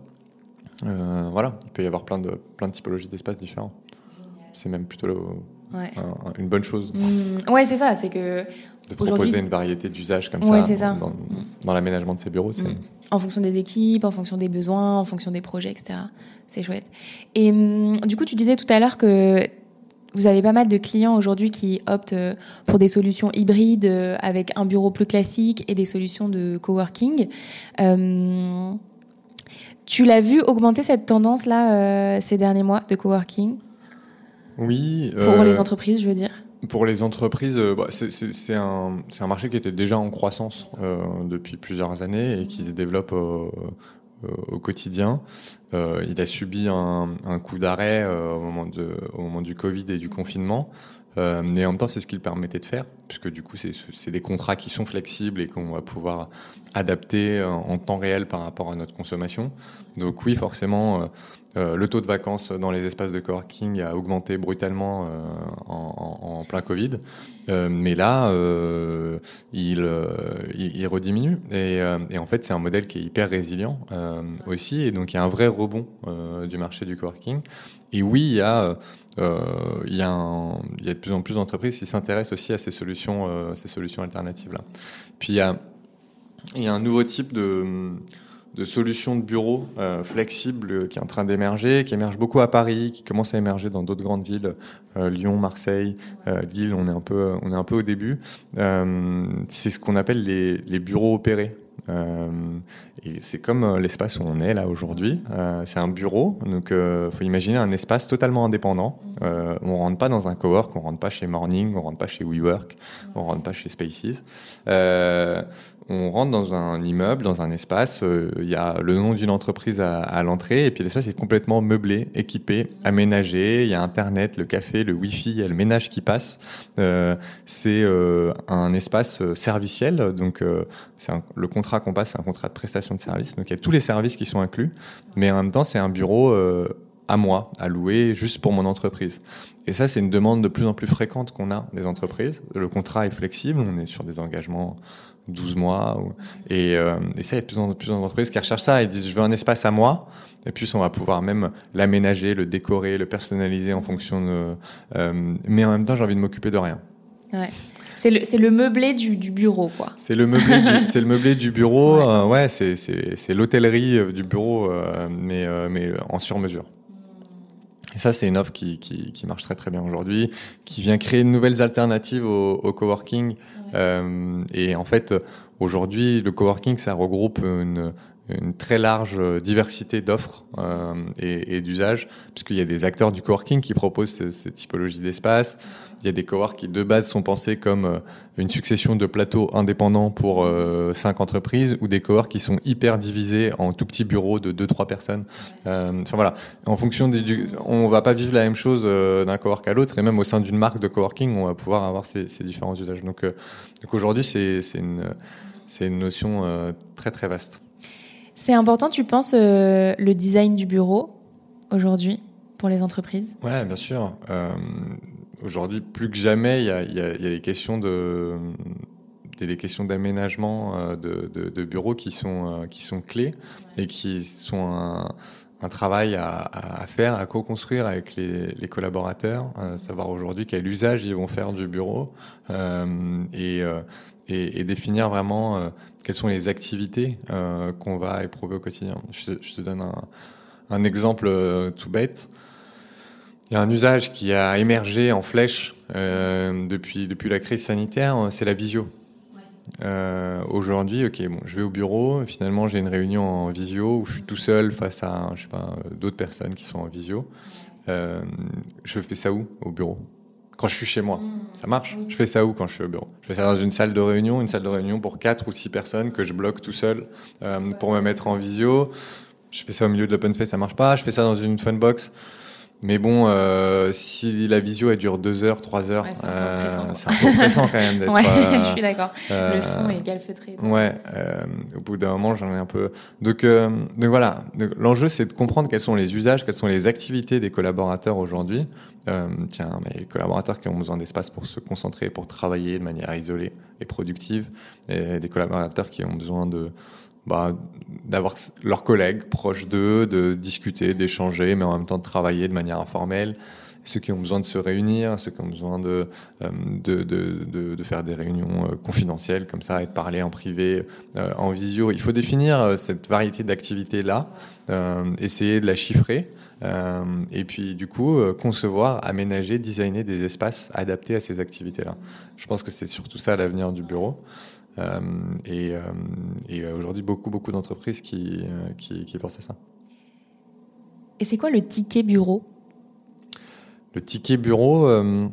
[SPEAKER 2] voilà, il peut y avoir plein de plein de typologies d'espaces différents. C'est même plutôt le, ouais. un, une bonne chose.
[SPEAKER 1] Mmh, ouais, c'est ça. C'est que
[SPEAKER 2] de proposer une variété d'usages comme ça, dans, dans, l'aménagement de ces bureaux.
[SPEAKER 1] Mm. En fonction des équipes, en fonction des besoins, en fonction des projets, etc. C'est chouette. Et mm, du coup, tu disais tout à l'heure que vous avez pas mal de clients aujourd'hui qui optent euh, pour des solutions hybrides euh, avec un bureau plus classique et des solutions de coworking. Euh, tu l'as vu augmenter cette tendance-là euh, ces derniers mois de coworking?
[SPEAKER 2] Oui.
[SPEAKER 1] Pour les entreprises, je veux dire
[SPEAKER 2] pour les entreprises, bah, c'est un, un, marché qui était déjà en croissance depuis plusieurs années et qui se développe au quotidien. Euh, il a subi un, coup d'arrêt euh, au, moment du Covid et du confinement. Euh, mais en même temps, c'est ce qu'il permettait de faire, puisque du coup, c'est des contrats qui sont flexibles et qu'on va pouvoir adapter en, temps réel par rapport à notre consommation. Donc oui, forcément, euh, le taux de vacances dans les espaces de coworking a augmenté brutalement euh, en, plein Covid, euh, mais là, il, rediminue. Et, en fait, c'est un modèle qui est hyper résilient aussi, et donc il y a un vrai rebond du marché du coworking. Et oui, il y a, il y a, de plus en plus d'entreprises qui s'intéressent aussi à ces solutions, ces solutions alternatives là. Puis il y a un nouveau type de de solutions de bureaux euh, flexibles qui est en train d'émerger, qui émerge beaucoup à Paris, qui commence à émerger dans d'autres grandes villes, euh, Lyon, Marseille, euh, Lille. On est un peu, on est un peu au début. Euh, c'est ce qu'on appelle les, les, bureaux opérés. Euh, et c'est comme l'espace où on est là aujourd'hui. c'est un bureau, donc faut imaginer un espace totalement indépendant. on rentre pas dans un cowork, on rentre pas chez Morning, on rentre pas chez WeWork, on rentre pas chez Spaces on rentre dans un immeuble, dans un espace, euh, il y a le nom d'une entreprise à, l'entrée, et puis l'espace est complètement meublé, équipé, aménagé, il y a Internet, le café, le Wi-Fi, il y a le ménage qui passe. Euh, c'est euh, un espace euh, serviciel, donc euh, c'est le contrat qu'on passe, c'est un contrat de prestation de service, donc il y a tous les services qui sont inclus, mais en même temps c'est un bureau à moi, à louer juste pour mon entreprise. Et ça, c'est une demande de plus en plus fréquente qu'on a des entreprises. Le contrat est flexible, on est sur des engagements 12 mois. Ou, et, euh, et, ça, il y a de plus en plus d'entreprises qui recherchent ça et disent je veux un espace à moi. Et puis on va pouvoir même l'aménager, le décorer, le personnaliser en fonction de. Euh, mais en même temps, j'ai envie de m'occuper de rien.
[SPEAKER 1] Ouais. C'est le, meublé du, du bureau, quoi.
[SPEAKER 2] C'est le meublé, du, c'est le meublé du bureau. Ouais, euh, ouais c'est, l'hôtellerie du bureau, mais, mais en sur mesure. Et ça, c'est une offre qui, qui, qui, marche très très bien aujourd'hui, qui vient créer de nouvelles alternatives au, au coworking. Euh, et en fait, aujourd'hui, le coworking, ça regroupe une, une très large diversité d'offres euh, et, et d'usages, puisqu'il y a des acteurs du coworking qui proposent ces, ces typologies d'espace. Il y a des coworks qui de base sont pensés comme euh, une succession de plateaux indépendants pour euh, cinq entreprises, ou des coworks qui sont hyper divisés en tout petits bureaux de deux trois personnes. Euh, enfin voilà, en fonction des, du, on va pas vivre la même chose euh, d'un cowork à l'autre, et même au sein d'une marque de coworking, on va pouvoir avoir ces, différents usages. Donc, euh, donc aujourd'hui, c'est une une notion très très vaste.
[SPEAKER 1] C'est important, tu penses, le design du bureau aujourd'hui pour les entreprises?
[SPEAKER 2] Ouais, bien sûr. Euh, aujourd'hui, plus que jamais, il y a, des questions d'aménagement euh, de, bureaux qui sont euh, clés et qui sont un, travail à, faire, à co-construire avec les, collaborateurs, euh, savoir aujourd'hui quel usage ils vont faire du bureau euh, et, et, et, définir vraiment euh, quelles sont les activités euh, qu'on va éprouver au quotidien. Je, je te donne un, un exemple tout bête. Il y a un usage qui a émergé en flèche euh, depuis, depuis la crise sanitaire, c'est la visio. Euh, Aujourd'hui, ok, bon, je vais au bureau. Finalement, j'ai une réunion en visio où je suis tout seul face à, je sais pas, d'autres personnes qui sont en visio. Euh, je fais ça où Au bureau? Quand je suis chez moi, ça marche. Je fais ça où quand je suis au bureau? Je fais ça dans une salle de réunion, une salle de réunion pour quatre ou six personnes que je bloque tout seul euh, pour me mettre en visio. Je fais ça au milieu de l'open space, ça marche pas. Je fais ça dans une fun box. Mais bon, euh, si la visio elle dure deux heures, trois heures,
[SPEAKER 1] ouais, c'est un, euh,
[SPEAKER 2] un, peu oppressant quand même d'être.
[SPEAKER 1] ouais, euh, je suis d'accord. le son est calfeutré.
[SPEAKER 2] Ouais. au bout d'un moment, j'en ai un peu. Donc, donc voilà. L'enjeu, c'est de comprendre quels sont les usages, quelles sont les activités des collaborateurs aujourd'hui. tiens, mais les collaborateurs qui ont besoin d'espace pour se concentrer, pour travailler de manière isolée et productive, et des collaborateurs qui ont besoin de bah, d'avoir leurs collègues proches d'eux, de discuter, d'échanger, mais en même temps de travailler de manière informelle. Ceux qui ont besoin de se réunir, ceux qui ont besoin de, euh, de, de, de, faire des réunions euh, confidentielles comme ça et de parler en privé, euh, en visio. Il faut définir cette variété d'activités-là, essayer de la chiffrer. et puis du coup concevoir, aménager, designer des espaces adaptés à ces activités-là. Je pense que c'est surtout ça l'avenir du bureau. Euh, et, euh, et aujourd'hui, beaucoup, beaucoup d'entreprises qui, euh, qui, qui pensent à ça.
[SPEAKER 1] Et c'est quoi le ticket bureau?
[SPEAKER 2] Le ticket bureau, euh,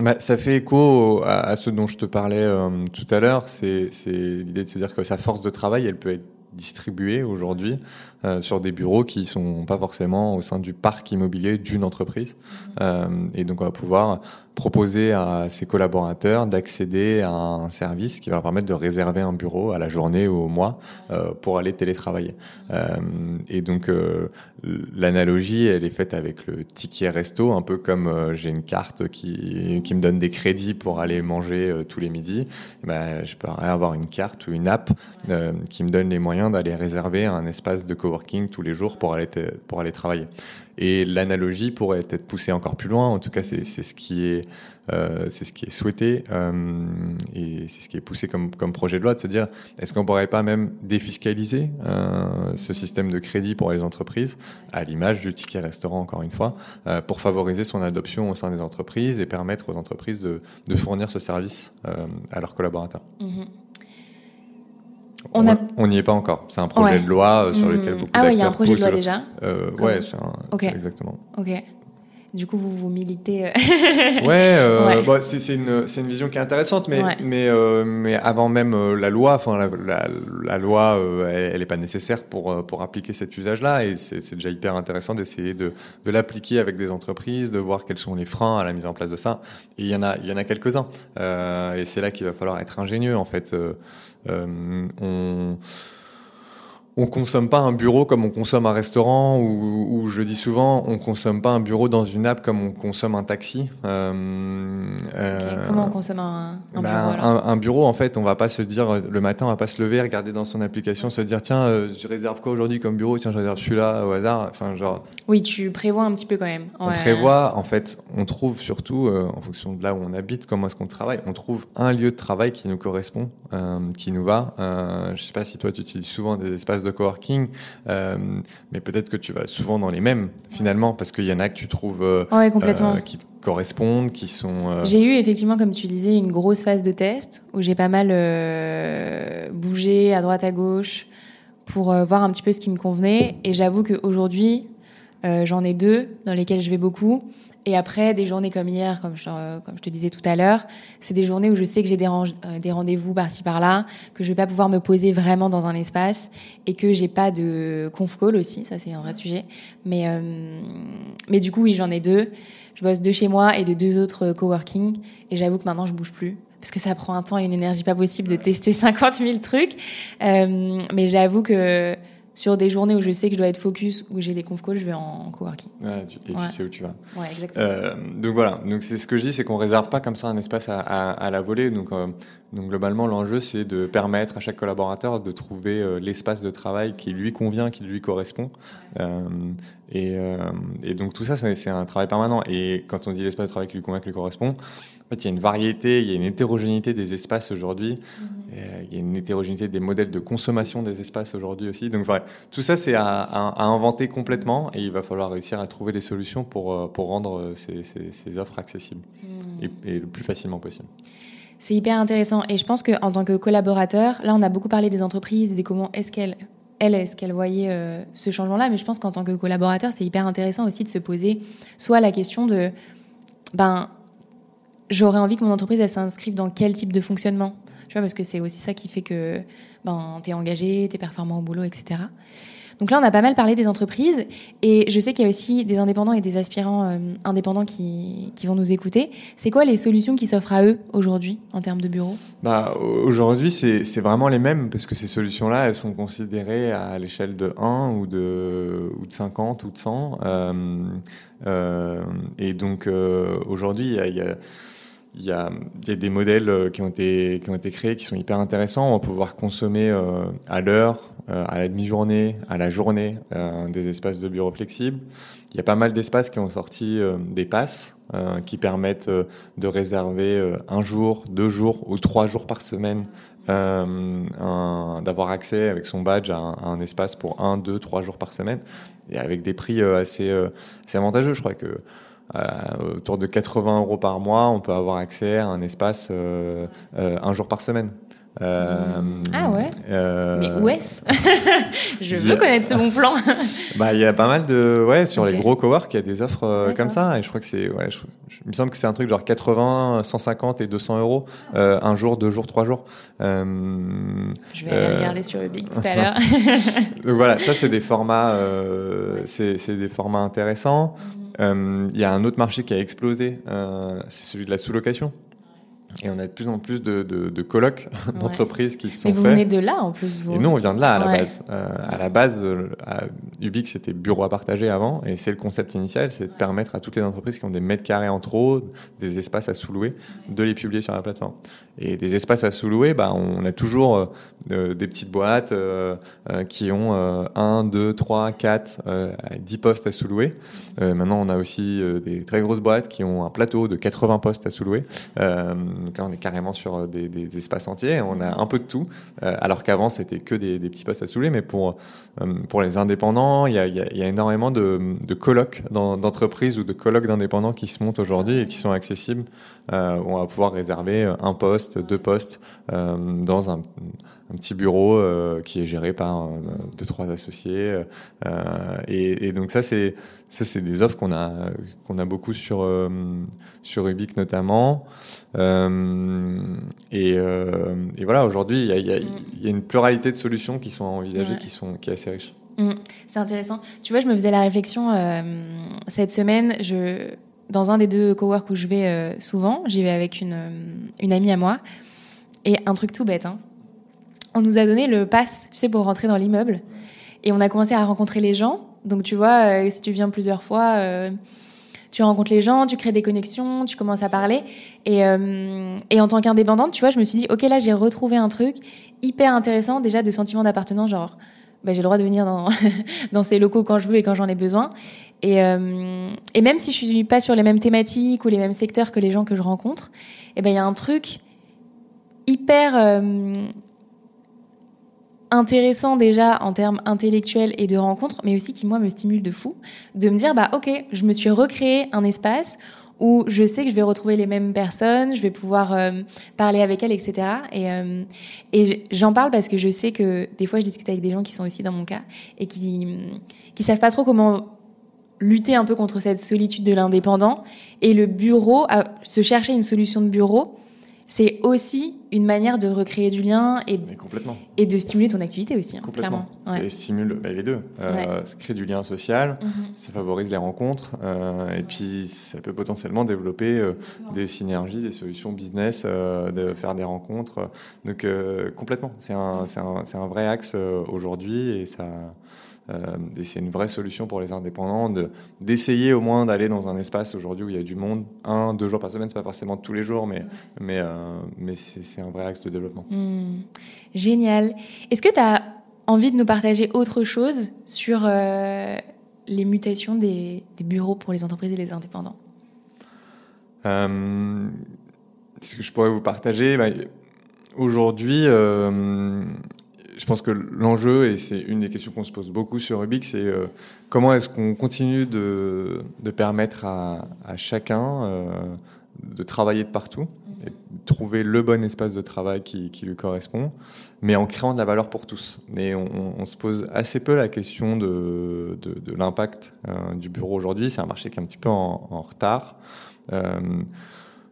[SPEAKER 2] bah, ça fait écho à, à, ce dont je te parlais euh, tout à l'heure. C'est l'idée de se dire que sa force de travail, elle peut être distribuée aujourd'hui euh, sur des bureaux qui sont pas forcément au sein du parc immobilier d'une entreprise. Mmh. et donc, on va pouvoir proposer à ses collaborateurs d'accéder à un service qui va leur permettre de réserver un bureau à la journée ou au mois euh, pour aller télétravailler. Euh, et donc euh, l'analogie, elle est faite avec le ticket resto, un peu comme euh, j'ai une carte qui, qui me donne des crédits pour aller manger euh, tous les midis. Ben, je peux avoir une carte ou une app euh, qui me donne les moyens d'aller réserver un espace de coworking tous les jours pour aller pour aller travailler. Et l'analogie pourrait être poussée encore plus loin. En tout cas, c'est ce qui est euh, ce qui est souhaité euh, et c'est ce qui est poussé comme, comme projet de loi de se dire est-ce qu'on pourrait pas même défiscaliser euh, ce système de crédit pour les entreprises à l'image du ticket restaurant encore une fois euh, pour favoriser son adoption au sein des entreprises et permettre aux entreprises de, de fournir ce service à leurs collaborateurs.
[SPEAKER 1] Mmh.
[SPEAKER 2] On n'y est pas encore. C'est un projet
[SPEAKER 1] Ouais.
[SPEAKER 2] de loi euh, sur
[SPEAKER 1] Mmh.
[SPEAKER 2] lequel beaucoup
[SPEAKER 1] Ah oui, il y a un projet de loi déjà.
[SPEAKER 2] Euh, ouais, c'est un-
[SPEAKER 1] Ok.
[SPEAKER 2] c'est exactement.
[SPEAKER 1] Ok. Du coup, vous vous militez. euh,
[SPEAKER 2] Ouais, euh,
[SPEAKER 1] Ouais.
[SPEAKER 2] bah, c'est une, vision qui est intéressante, mais,
[SPEAKER 1] Ouais.
[SPEAKER 2] mais, euh, mais avant même la loi, enfin la, la, la loi, elle, elle est pas nécessaire pour pour appliquer cet usage-là, et c'est déjà hyper intéressant d'essayer de, de l'appliquer avec des entreprises, de voir quels sont les freins à la mise en place de ça. Et il y en a, il y en a quelques-uns, et c'est là qu'il va falloir être ingénieux en fait. Euh, on on consomme pas un bureau comme on consomme un restaurant ou, ou je dis souvent on consomme pas un bureau dans une app comme on consomme un taxi. Euh, euh,
[SPEAKER 1] Comment on consomme un, un
[SPEAKER 2] bah,
[SPEAKER 1] bureau alors
[SPEAKER 2] un, un bureau, en fait, on va pas se dire le matin, on va pas se lever, regarder dans son application, se dire tiens, euh, je réserve quoi aujourd'hui comme bureau? Tiens, je réserve celui-là au hasard. Enfin, genre,
[SPEAKER 1] Oui, tu prévois un petit peu quand même.
[SPEAKER 2] on prévoit, en fait, on trouve surtout, euh, en fonction de là où on habite, comment est-ce qu'on travaille, on trouve un lieu de travail qui nous correspond, qui nous va. Je sais pas si toi tu utilises souvent des espaces de coworking, euh, mais peut-être que tu vas souvent dans les mêmes finalement, parce qu'il y en a que tu trouves euh,
[SPEAKER 1] Ouais, complètement.
[SPEAKER 2] euh, qui correspondent, qui sont. euh,
[SPEAKER 1] J'ai eu effectivement, comme tu disais, une grosse phase de test où j'ai pas mal euh, bougé à droite à gauche pour euh, voir un petit peu ce qui me convenait. Et j'avoue qu'aujourd'hui, j'en ai deux dans lesquelles je vais beaucoup. Et après, des journées comme hier, comme je, euh, comme je te disais tout à l'heure, c'est des journées où je sais que j'ai euh, des rendez-vous par-ci par-là, que je vais pas pouvoir me poser vraiment dans un espace et que j'ai pas de conf call aussi, ça c'est un vrai sujet. Mais, euh, mais du coup, oui, j'en ai deux. Je bosse de chez moi et de deux autres coworking. Et j'avoue que maintenant, je bouge plus. Parce que ça prend un temps et une énergie pas possible de tester 50 000 trucs. Mais j'avoue que sur des journées où je sais que je dois être focus, où j'ai des conf calls, je vais en coworking.
[SPEAKER 2] Ouais, et
[SPEAKER 1] Ouais.
[SPEAKER 2] tu sais où tu vas.
[SPEAKER 1] Ouais, exactement.
[SPEAKER 2] Euh, donc voilà, donc c'est ce que je dis, c'est qu'on réserve pas comme ça un espace à, à, à la volée. Donc, euh, donc globalement, l'enjeu, c'est de permettre à chaque collaborateur de trouver euh, l'espace de travail qui lui convient, qui lui correspond. Euh, et, euh, et donc tout ça, c'est un travail permanent. Et quand on dit l'espace de travail qui lui convient, qui lui correspond, en fait, il y a une variété, il y a une hétérogénéité des espaces aujourd'hui. Euh, Il y a une hétérogénéité des modèles de consommation des espaces aujourd'hui aussi. Donc voilà, tout ça, c'est à, à- à inventer complètement et il va falloir réussir à trouver des solutions pour, pour rendre ces, ces- ces offres accessibles et, et le plus facilement possible.
[SPEAKER 1] C'est hyper intéressant. Et je pense qu'en tant que collaborateur, là, on a beaucoup parlé des entreprises et de comment est-ce qu'elles, elles, est-ce qu'elles voyaient euh, ce changement-là. Mais je pense qu'en tant que collaborateur, c'est hyper intéressant aussi de se poser soit la question de, ben, j'aurais envie que mon entreprise, elle s'inscrive dans quel type de fonctionnement? Tu vois, parce que c'est aussi ça qui fait que, ben, t'es engagé, t'es performant au boulot, etc. Donc là, on a pas mal parlé des entreprises et je sais qu'il y a aussi des indépendants et des aspirants euh, indépendants qui, vont nous écouter. C'est quoi les solutions qui s'offrent à eux aujourd'hui en termes de bureau
[SPEAKER 2] Bah, aujourd'hui, c'est vraiment les mêmes parce que ces solutions-là, elles sont considérées à l'échelle de 1 ou de, ou de 50 ou de 100. Euh, euh, et donc, aujourd'hui, il y, a, il y, a, des modèles euh, qui ont, été, qui ont été créés qui sont hyper intéressants. On va pouvoir consommer euh, à l'heure, euh, à la demi-journée, à la journée, des espaces de bureau flexibles. Il y a pas mal d'espaces qui ont sorti des passes qui permettent de réserver un jour, deux jours ou trois jours par semaine, d'avoir accès avec son badge à un, à un espace pour un, deux, trois jours par semaine, et avec des prix assez, assez avantageux. Je crois que euh, autour de 80 euros par mois, on peut avoir accès à un espace euh, euh, un jour par semaine.
[SPEAKER 1] Ah ouais Mais où est-ce Je veux
[SPEAKER 2] a-
[SPEAKER 1] connaître ce bon plan.
[SPEAKER 2] bah, il y a pas mal de, ouais, sur les gros cowork, il y a des offres comme ça, et je crois que c'est, ouais, je- il me semble que c'est un truc genre 80, 150 et 200 euros, un jour, deux jours, trois jours.
[SPEAKER 1] Je vais aller regarder sur Big tout à l'heure.
[SPEAKER 2] donc voilà, ça c'est des formats, c'est des formats intéressants. Euh, Il y a un autre marché qui a explosé, euh, c'est celui de la sous-location. Et on a de plus en plus de, de, de colocs d'entreprises qui se sont
[SPEAKER 1] Mais vous
[SPEAKER 2] faits.
[SPEAKER 1] venez de là en plus, vous.
[SPEAKER 2] Et nous, on vient de là à la
[SPEAKER 1] Ouais.
[SPEAKER 2] base. Euh, à la base, euh, à Ubix, c'était bureau à partager avant, et c'est le concept initial, c'est de permettre à toutes les entreprises qui ont des mètres carrés en trop, des espaces à sous-louer, de les publier sur la plateforme. Et des espaces à sous-louer, bah, on a toujours euh, des petites boîtes euh, qui ont euh, 1, 2, 3, 4, euh, 10 postes à sous-louer. Maintenant, on a aussi des très grosses boîtes qui ont un plateau de 80 postes à sous-louer. Donc là, on est carrément sur euh, des, des- des espaces entiers. On a un peu de tout. Euh, alors qu'avant, c'était que des, des petits postes à soulever. Mais pour, euh, pour les indépendants, il y a, y a- il y a énormément de, de colloques d'entreprises ou de colloques d'indépendants qui se montent aujourd'hui et qui sont accessibles. Euh, où on va pouvoir réserver un poste, deux postes euh, dans un, un petit bureau euh, qui est géré par euh, deux, trois associés. Euh, et, et donc ça, c'est ça, c'est des offres qu'on a qu'on a beaucoup sur euh, sur notamment. Euh, et, euh, et voilà, aujourd'hui, il y a, il y, a, il y a une pluralité de solutions qui sont envisagées,
[SPEAKER 1] Ouais.
[SPEAKER 2] qui sont qui est assez riche.
[SPEAKER 1] Mm, c'est intéressant. Tu vois, je me faisais la réflexion euh, cette semaine. Je, dans un des deux cowork où je vais euh, souvent, j'y vais avec une, euh, une amie à moi. Et un truc tout bête, hein. on nous a donné le pass, tu sais, pour rentrer dans l'immeuble. Et on a commencé à rencontrer les gens. Donc, tu vois, euh, si tu viens plusieurs fois, tu rencontres les gens, tu crées des connexions, tu commences à parler. Et, et en tant qu'indépendante, tu vois, je me suis dit, OK, là, j'ai retrouvé un truc hyper intéressant, déjà, de sentiment d'appartenance, genre, bah, j'ai le droit de venir dans, dans ces locaux quand je veux et quand j'en ai besoin. Et, euh, et même si je suis pas sur les mêmes thématiques ou les mêmes secteurs que les gens que je rencontre, eh ben il y a un truc hyper euh, intéressant déjà en termes intellectuels et de rencontres, mais aussi qui moi me stimule de fou, de me dire bah ok, je me suis recréé un espace où je sais que je vais retrouver les mêmes personnes, je vais pouvoir euh, parler avec elles, etc. Et, euh, et j'en parle parce que je sais que des fois je discute avec des gens qui sont aussi dans mon cas et qui qui savent pas trop comment lutter un peu contre cette solitude de l'indépendant et le bureau, à se chercher une solution de bureau, c'est aussi une manière de recréer du lien et,
[SPEAKER 2] complètement.
[SPEAKER 1] et de stimuler ton activité aussi, hein,
[SPEAKER 2] complètement.
[SPEAKER 1] clairement.
[SPEAKER 2] Et stimule bah, les deux. Euh, Ça crée du lien social, mhm. ça favorise les rencontres, euh, et puis ça peut potentiellement développer euh, des synergies, des solutions business, euh, de faire des rencontres. Donc complètement, c'est un, un, un, vrai axe aujourd'hui et ça. Euh, et c'est une vraie solution pour les indépendants d'essayer au moins d'aller dans un espace aujourd'hui où il y a du monde, un, deux jours par semaine, c'est pas forcément tous les jours, mais, mais, euh, mais c'est un vrai axe de développement.
[SPEAKER 1] Hmm. Génial. Est-ce que tu as envie de nous partager autre chose sur euh, les mutations des, des, bureaux pour les entreprises et les indépendants?
[SPEAKER 2] Ce que je pourrais vous partager, bah, aujourd'hui, je pense que l'enjeu, et c'est une des questions qu'on se pose beaucoup sur Rubik, c'est euh, comment est-ce qu'on continue de, permettre à, chacun euh, de travailler de partout et de trouver le bon espace de travail qui, lui correspond, mais en créant de la valeur pour tous. Et on, se pose assez peu la question de, l'impact euh, du bureau aujourd'hui. C'est un marché qui est un petit peu en, retard.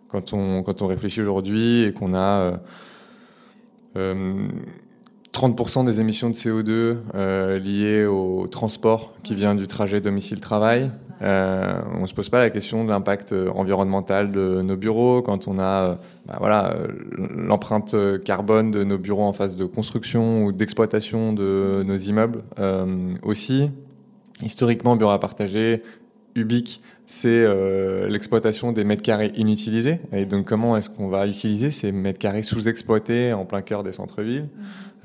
[SPEAKER 2] Quand, on, réfléchit aujourd'hui et qu'on a... 30% des émissions de CO2 euh, liées au transport qui vient du trajet domicile-travail. Euh, on ne se pose pas la question de l'impact euh, environnemental de nos bureaux quand on a bah voilà, l'empreinte carbone de nos bureaux en phase de construction ou d'exploitation de nos immeubles aussi. Historiquement, bureau à partager, Ubique, c'est l'exploitation des mètres carrés inutilisés. Et donc, comment est-ce qu'on va utiliser ces mètres carrés sous-exploités en plein cœur des centres-villes?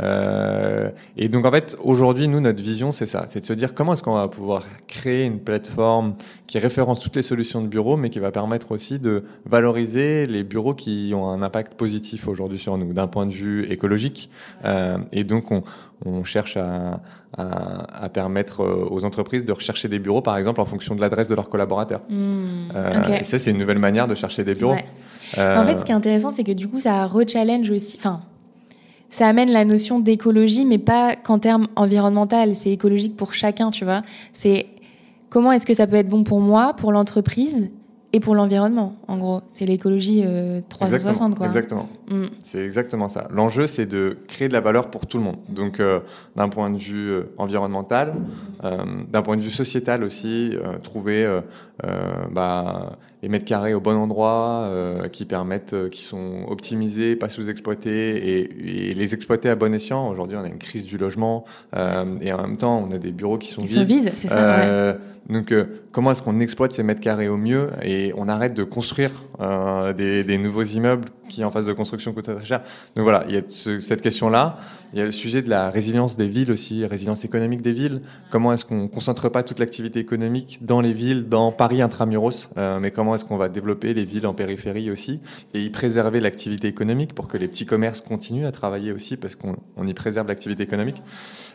[SPEAKER 2] Euh, et donc en fait, aujourd'hui, nous, notre vision, c'est ça, c'est de se dire comment est-ce qu'on va pouvoir créer une plateforme qui référence toutes les solutions de bureau, mais qui va permettre aussi de valoriser les bureaux qui ont un impact positif aujourd'hui sur nous, d'un point de vue écologique. Euh, et donc on, on cherche à, à, à, permettre euh, aux entreprises de rechercher des bureaux, par exemple, en fonction de l'adresse de leurs collaborateurs. Mmh, euh, Et ça, c'est une nouvelle manière de chercher des bureaux. Ouais.
[SPEAKER 1] En fait, ce qui est intéressant, c'est que du coup, ça re-challenge aussi. Enfin, ça amène la notion d'écologie, mais pas qu'en termes environnemental. C'est écologique pour chacun, tu vois. C'est comment est-ce que ça peut être bon pour moi, pour l'entreprise et pour l'environnement, en gros. C'est l'écologie euh, 360,
[SPEAKER 2] exactement,
[SPEAKER 1] quoi.
[SPEAKER 2] Exactement. Mm. C'est exactement ça. L'enjeu, c'est de créer de la valeur pour tout le monde. Donc, euh, d'un point de vue euh, environnemental, euh, d'un point de vue sociétal aussi, euh, trouver bah, les mètres carrés au bon endroit, qui permettent, qui sont optimisés, pas sous-exploités, et, et, les exploiter à bon escient. Aujourd'hui, on a une crise du logement, et en même temps, on a des bureaux qui sont
[SPEAKER 1] Ils
[SPEAKER 2] vides.
[SPEAKER 1] sont vides, c'est ça. Ouais.
[SPEAKER 2] Donc, euh, comment est-ce qu'on exploite ces mètres carrés au mieux et on arrête de construire euh, des, des, nouveaux immeubles qui, en phase de construction, coûtent très cher Donc voilà, il y a ce, cette question-là. Il y a le sujet de la résilience des villes aussi, résilience économique des villes. Comment est-ce qu'on concentre pas toute l'activité économique dans les villes, dans Paris intramuros, euh, mais comment est-ce qu'on va développer les villes en périphérie aussi et y préserver l'activité économique pour que les petits commerces continuent à travailler aussi parce qu'on on y préserve l'activité économique.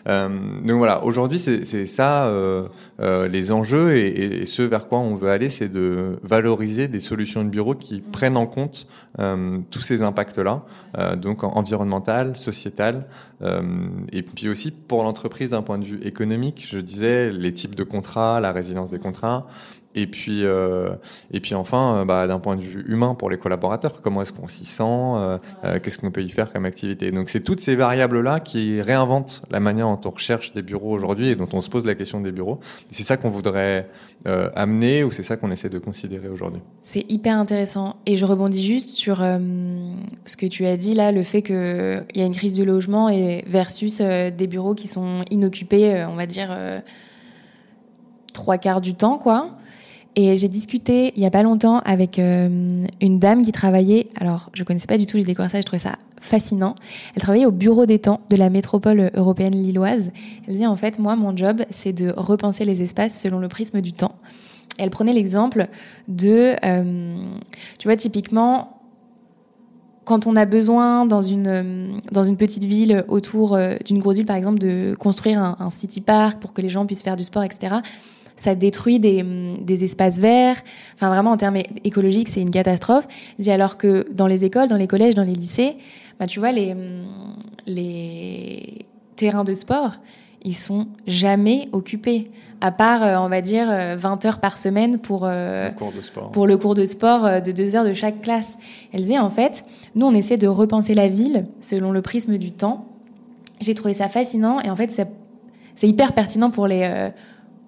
[SPEAKER 2] Euh, donc voilà, aujourd'hui c'est ça euh, euh, les enjeux et, et, ce vers quoi on veut aller, c'est de valoriser des solutions de bureau qui prennent en compte euh, tous ces impacts-là, euh, donc environnemental, sociétal, et puis aussi pour l'entreprise d'un point de vue économique, je disais les types de contrats, la résilience des contrats, et puis, euh, et puis enfin, euh, bah, d'un point de vue humain pour les collaborateurs, comment est-ce qu'on s'y sent, euh, euh, qu'est-ce qu'on peut y faire comme activité. Donc c'est toutes ces variables-là qui réinventent la manière dont on recherche des bureaux aujourd'hui et dont on se pose la question des bureaux. C'est ça qu'on voudrait amener ou c'est ça qu'on essaie de considérer aujourd'hui.
[SPEAKER 1] C'est hyper intéressant. Et je rebondis juste sur ce que tu as dit là, le fait qu'il y a une crise du logement et versus des bureaux qui sont inoccupés, on va dire trois quarts du temps, quoi. Et j'ai discuté il y a pas longtemps avec euh, une dame qui travaillait, alors je connaissais pas du tout, j'ai découvert ça, je trouvais ça fascinant. Elle travaillait au bureau des temps de la métropole européenne lilloise. Elle disait en fait, moi mon job c'est de repenser les espaces selon le prisme du temps. Elle prenait l'exemple de, euh, tu vois, typiquement, quand on a besoin dans une dans une petite ville autour euh, d'une grosse ville par exemple de construire un city park pour que les gens puissent faire du sport etc ça détruit des, des espaces verts. Enfin, vraiment, en termes écologiques, c'est une catastrophe. Dit alors que dans les écoles, dans les collèges, dans les lycées, bah, tu vois, les, les terrains de sport, ils sont jamais occupés, à part, euh, on va dire, 20 heures par semaine pour,
[SPEAKER 2] le cours de sport.
[SPEAKER 1] pour le cours de sport de deux heures de chaque classe. Elle disait, en fait, nous, on essaie de repenser la ville selon le prisme du temps. J'ai trouvé ça fascinant et en fait, c'est hyper pertinent pour les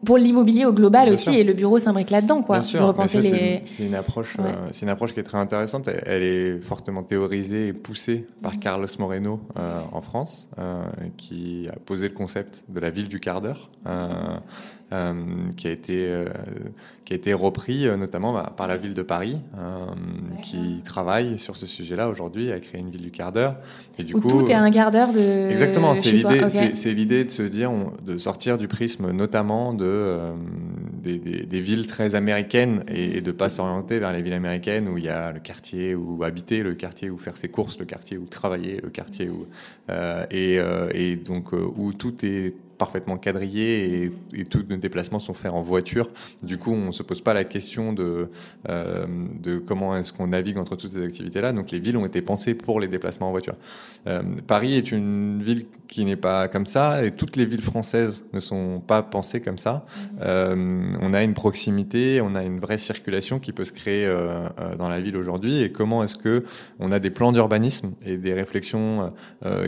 [SPEAKER 1] pour l'immobilier au global aussi et le bureau s'imbrique là-dedans quoi
[SPEAKER 2] de repenser les c'est une approche euh, c'est une approche qui est très intéressante. Elle, est fortement théorisée et poussée par mm-hmm. Carlos Moreno euh, en France euh, qui a posé le concept de la ville du quart d'heure qui a été euh, qui a été repris euh, notamment bah, par la ville de Paris, qui travaille sur ce sujet-là aujourd'hui, à créer une ville du quart d'heure.
[SPEAKER 1] Et du Où coup, tout est un quart d'heure de.
[SPEAKER 2] Exactement, c'est l'idée, c'est l'idée de se dire, de sortir du prisme notamment de des, des, villes très américaines et, de pas s'orienter vers les villes américaines où il y a le quartier où habiter, le quartier où faire ses courses, le quartier où travailler, le quartier où et, et donc où tout est parfaitement quadrillé et, tous nos déplacements sont faits en voiture. Du coup, on se pose pas la question de, euh, de comment est-ce qu'on navigue entre toutes ces activités-là. Donc, les villes ont été pensées pour les déplacements en voiture. Euh, Paris est une ville qui n'est pas comme ça et toutes les villes françaises ne sont pas pensées comme ça. Mhm. Euh, on a une proximité, on a une vraie circulation qui peut se créer dans la ville aujourd'hui. Et comment est-ce que on a des plans d'urbanisme et des réflexions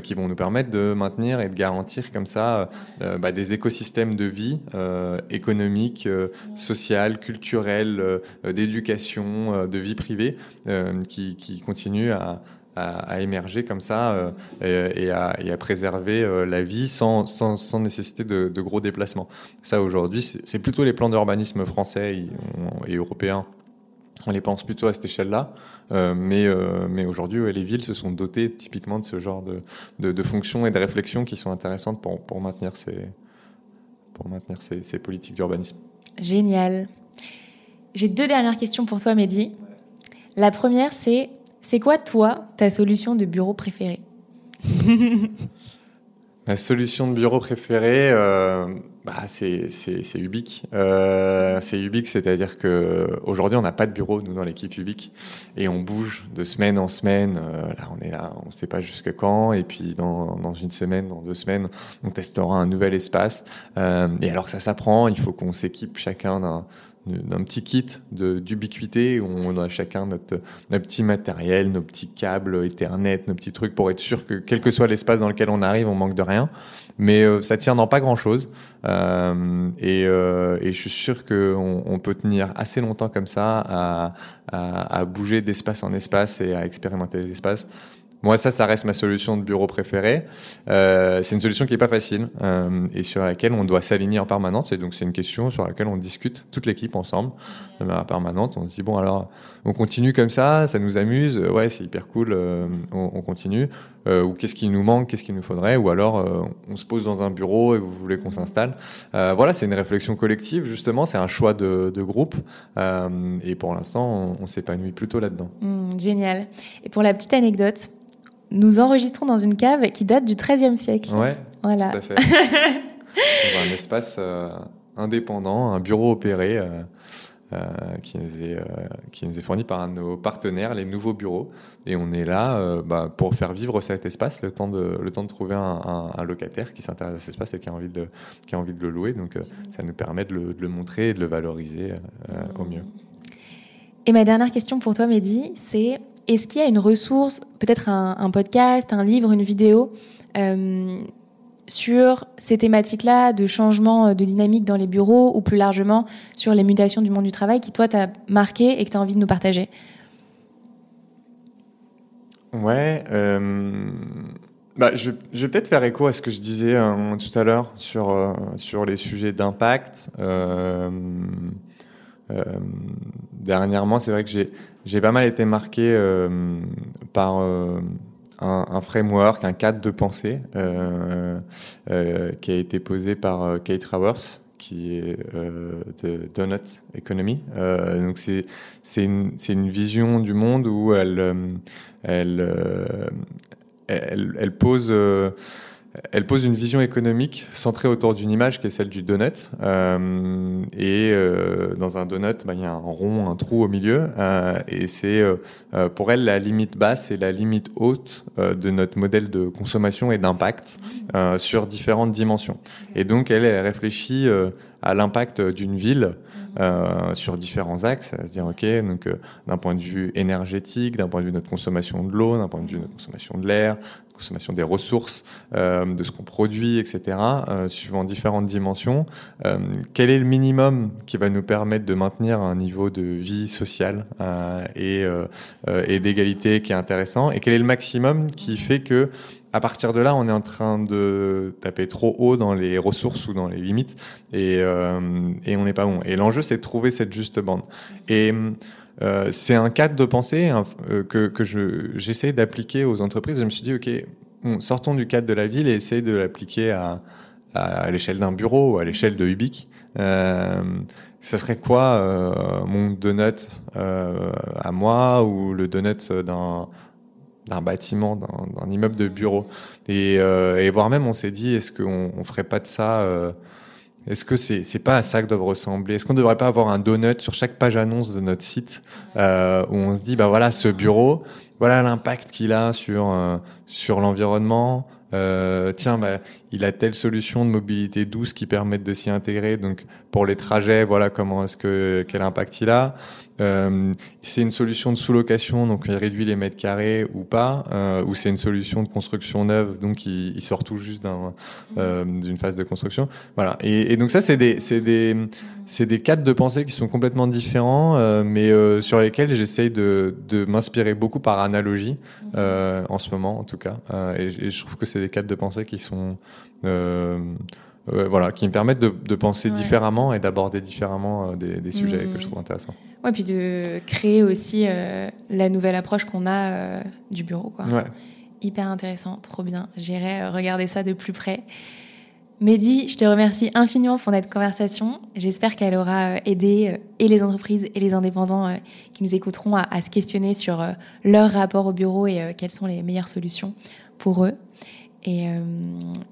[SPEAKER 2] qui vont nous permettre de maintenir et de garantir comme ça euh, bah, des écosystèmes de vie euh, économique, euh, sociale, culturelle, d'éducation, de vie privée qui, qui continuent à, à, émerger comme ça et, à, et, à, préserver la vie sans, sans, sans nécessité de, gros déplacements. Ça, aujourd'hui, c'est plutôt les plans d'urbanisme français et, européens. On les pense plutôt à cette échelle-là, mais, mais aujourd'hui, les villes se sont dotées typiquement de ce genre de, de, de, fonctions et de réflexions qui sont intéressantes pour, pour maintenir ces, pour maintenir ces, politiques d'urbanisme.
[SPEAKER 1] Génial. J'ai deux dernières questions pour toi, Mehdi. La première, c'est c'est quoi, toi, ta solution de bureau préférée
[SPEAKER 2] Ma solution de bureau préférée, euh, bah, c'est Ubique. Euh, c'est Ubique, c'est-à-dire que aujourd'hui on n'a pas de bureau nous dans l'équipe Ubique et on bouge de semaine en semaine. Euh, là, on est là, on ne sait pas jusque quand. Et puis dans, dans une semaine, dans deux semaines, on testera un nouvel espace. Euh, et alors que ça s'apprend, il faut qu'on s'équipe chacun d'un d'un petit kit d'ubiquité où on a chacun notre, notre, petit matériel, nos petits câbles Ethernet, nos petits trucs pour être sûr que quel que soit l'espace dans lequel on arrive, on manque de rien. Mais euh, ça tient dans pas grand chose. Euh, et, euh, et, je suis sûr qu'on on peut tenir assez longtemps comme ça à, à, à bouger d'espace en espace et à expérimenter les espaces. Moi, ça, ça reste ma solution de bureau préférée. Euh, c'est une solution qui est pas facile euh, et sur laquelle on doit s'aligner en permanence. Et donc, c'est une question sur laquelle on discute toute l'équipe ensemble de manière permanente. On se dit bon, alors, on continue comme ça, ça nous amuse. Ouais, c'est hyper cool. Euh, on, on, continue. Euh, ou qu'est-ce qui nous manque, qu'est-ce qu'il nous faudrait? Ou alors, euh, on se pose dans un bureau et vous voulez qu'on s'installe. voilà, c'est une réflexion collective justement. C'est un choix de, groupe. et pour l'instant, on, on s'épanouit plutôt là-dedans.
[SPEAKER 1] Mmh, génial. Et pour la petite anecdote nous enregistrons dans une cave qui date du XIIIe siècle.
[SPEAKER 2] Ouais, voilà. tout à fait. un espace euh, indépendant, un bureau opéré euh, euh, qui, nous est, qui nous est fourni par un de nos partenaires, les nouveaux bureaux. Et on est là bah, pour faire vivre cet espace, le temps de, le temps de trouver un, un, locataire qui s'intéresse à cet espace et qui a envie de, qui a envie de le louer. Donc ça nous permet de le, de le, montrer et de le valoriser au mieux.
[SPEAKER 1] Et ma dernière question pour toi, Mehdi, c'est est-ce qu'il y a une ressource, peut-être un, podcast, un livre, une vidéo euh, sur ces thématiques-là de changement de dynamique dans les bureaux ou plus largement sur les mutations du monde du travail qui, toi, t'a marqué et que tu as envie de nous partager?
[SPEAKER 2] Ouais. Euh, bah, je, vais peut-être faire écho à ce que je disais hein, tout à l'heure sur, euh, sur les sujets d'impact. dernièrement, c'est vrai que j'ai j'ai pas mal été marqué euh, par euh, un, framework, un cadre de pensée euh, qui a été posé par Kate Raworth, qui est de Donut Economy. donc c'est c'est une une vision du monde où elle elle, elle pose elle pose une vision économique centrée autour d'une image qui est celle du donut. Euh, et euh, dans un donut, bah, il y a un rond, un trou au milieu. Euh, et c'est pour elle la limite basse et la limite haute de notre modèle de consommation et d'impact sur différentes dimensions. Et donc, elle, réfléchit à l'impact d'une ville sur différents axes, à se dire ok, donc d'un point de vue énergétique, d'un point de vue de notre consommation de l'eau, d'un point de vue de notre consommation de l'air, consommation des ressources, euh, de ce qu'on produit, etc., euh, suivant différentes dimensions. Euh, quel est le minimum qui va nous permettre de maintenir un niveau de vie sociale et, d'égalité qui est intéressant? Et quel est le maximum qui fait que à partir de là, on est en train de taper trop haut dans les ressources ou dans les limites et, on n'est pas bon? Et l'enjeu, c'est de trouver cette juste bande. Euh, c'est un cadre de pensée euh, que, que j'essaie d'appliquer aux entreprises. Je me suis dit, OK, sortons du cadre de la ville et essayons de l'appliquer à, l'échelle d'un bureau ou à l'échelle de Ubique. Euh, ça serait quoi euh, mon donut à moi ou le donut d'un bâtiment, d'un immeuble de bureau? Et, voire même, on s'est dit, est-ce qu'on on ferait pas de ça est-ce que c'est c'est pas à ça que doivent ressembler? Est-ce qu'on ne devrait pas avoir un donut sur chaque page annonce de notre site euh, où on se dit bah voilà ce bureau, voilà l'impact qu'il a sur euh, sur l'environnement. Euh, tiens, bah, il a telle solution de mobilité douce qui permettent de s'y intégrer. Donc pour les trajets, voilà comment est-ce que quel impact il a. Euh, c'est une solution de sous-location, donc il réduit les mètres carrés ou pas, euh, ou c'est une solution de construction neuve, donc il, il sort tout juste d'un, euh, d'une phase de construction. Voilà. Et, et donc ça, c'est des, c'est des, c'est des cadres de pensée qui sont complètement différents, mais sur lesquels j'essaye de, de m'inspirer beaucoup par analogie en ce moment, en tout cas. Et, et, je trouve que c'est des cadres de pensée qui sont voilà, qui me permettent de, de penser différemment et d'aborder différemment des, des, sujets que je trouve intéressants.
[SPEAKER 1] Ouais, puis de créer aussi euh, la nouvelle approche qu'on a euh, du bureau. Quoi.
[SPEAKER 2] Ouais.
[SPEAKER 1] Hyper intéressant, trop bien. J'irai euh, regarder ça de plus près. Mehdi, je te remercie infiniment pour notre conversation. J'espère qu'elle aura aidé et les entreprises et les indépendants qui nous écouteront à, à se questionner sur leur rapport au bureau et quelles sont les meilleures solutions pour eux. Et, euh,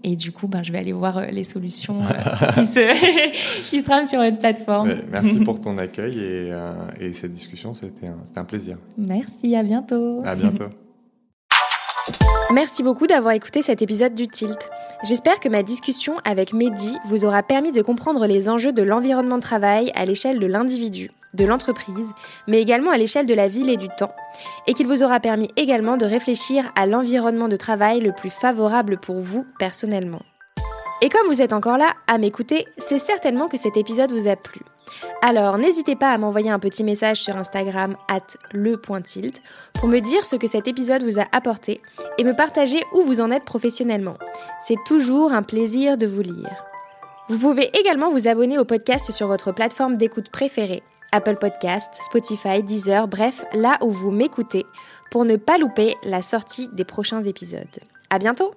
[SPEAKER 1] et, du coup, ben, je vais aller voir euh, les solutions euh, qui, se, qui se trament sur votre plateforme.
[SPEAKER 2] merci pour ton accueil et, et cette discussion, c'était un, un, plaisir.
[SPEAKER 1] Merci, à bientôt.
[SPEAKER 2] À bientôt.
[SPEAKER 1] Merci beaucoup d'avoir écouté cet épisode du Tilt. J'espère que ma discussion avec Mehdi vous aura permis de comprendre les enjeux de l'environnement de travail à l'échelle de l'individu de l'entreprise, mais également à l'échelle de la ville et du temps, et qu'il vous aura permis également de réfléchir à l'environnement de travail le plus favorable pour vous personnellement. Et comme vous êtes encore là à m'écouter, c'est certainement que cet épisode vous a plu. Alors n'hésitez pas à m'envoyer un petit message sur Instagram at le.tilt pour me dire ce que cet épisode vous a apporté et me partager où vous en êtes professionnellement. C'est toujours un plaisir de vous lire. Vous pouvez également vous abonner au podcast sur votre plateforme d'écoute préférée Apple Podcast, Spotify, Deezer, bref, là où vous m'écoutez, pour ne pas louper la sortie des prochains épisodes. À bientôt!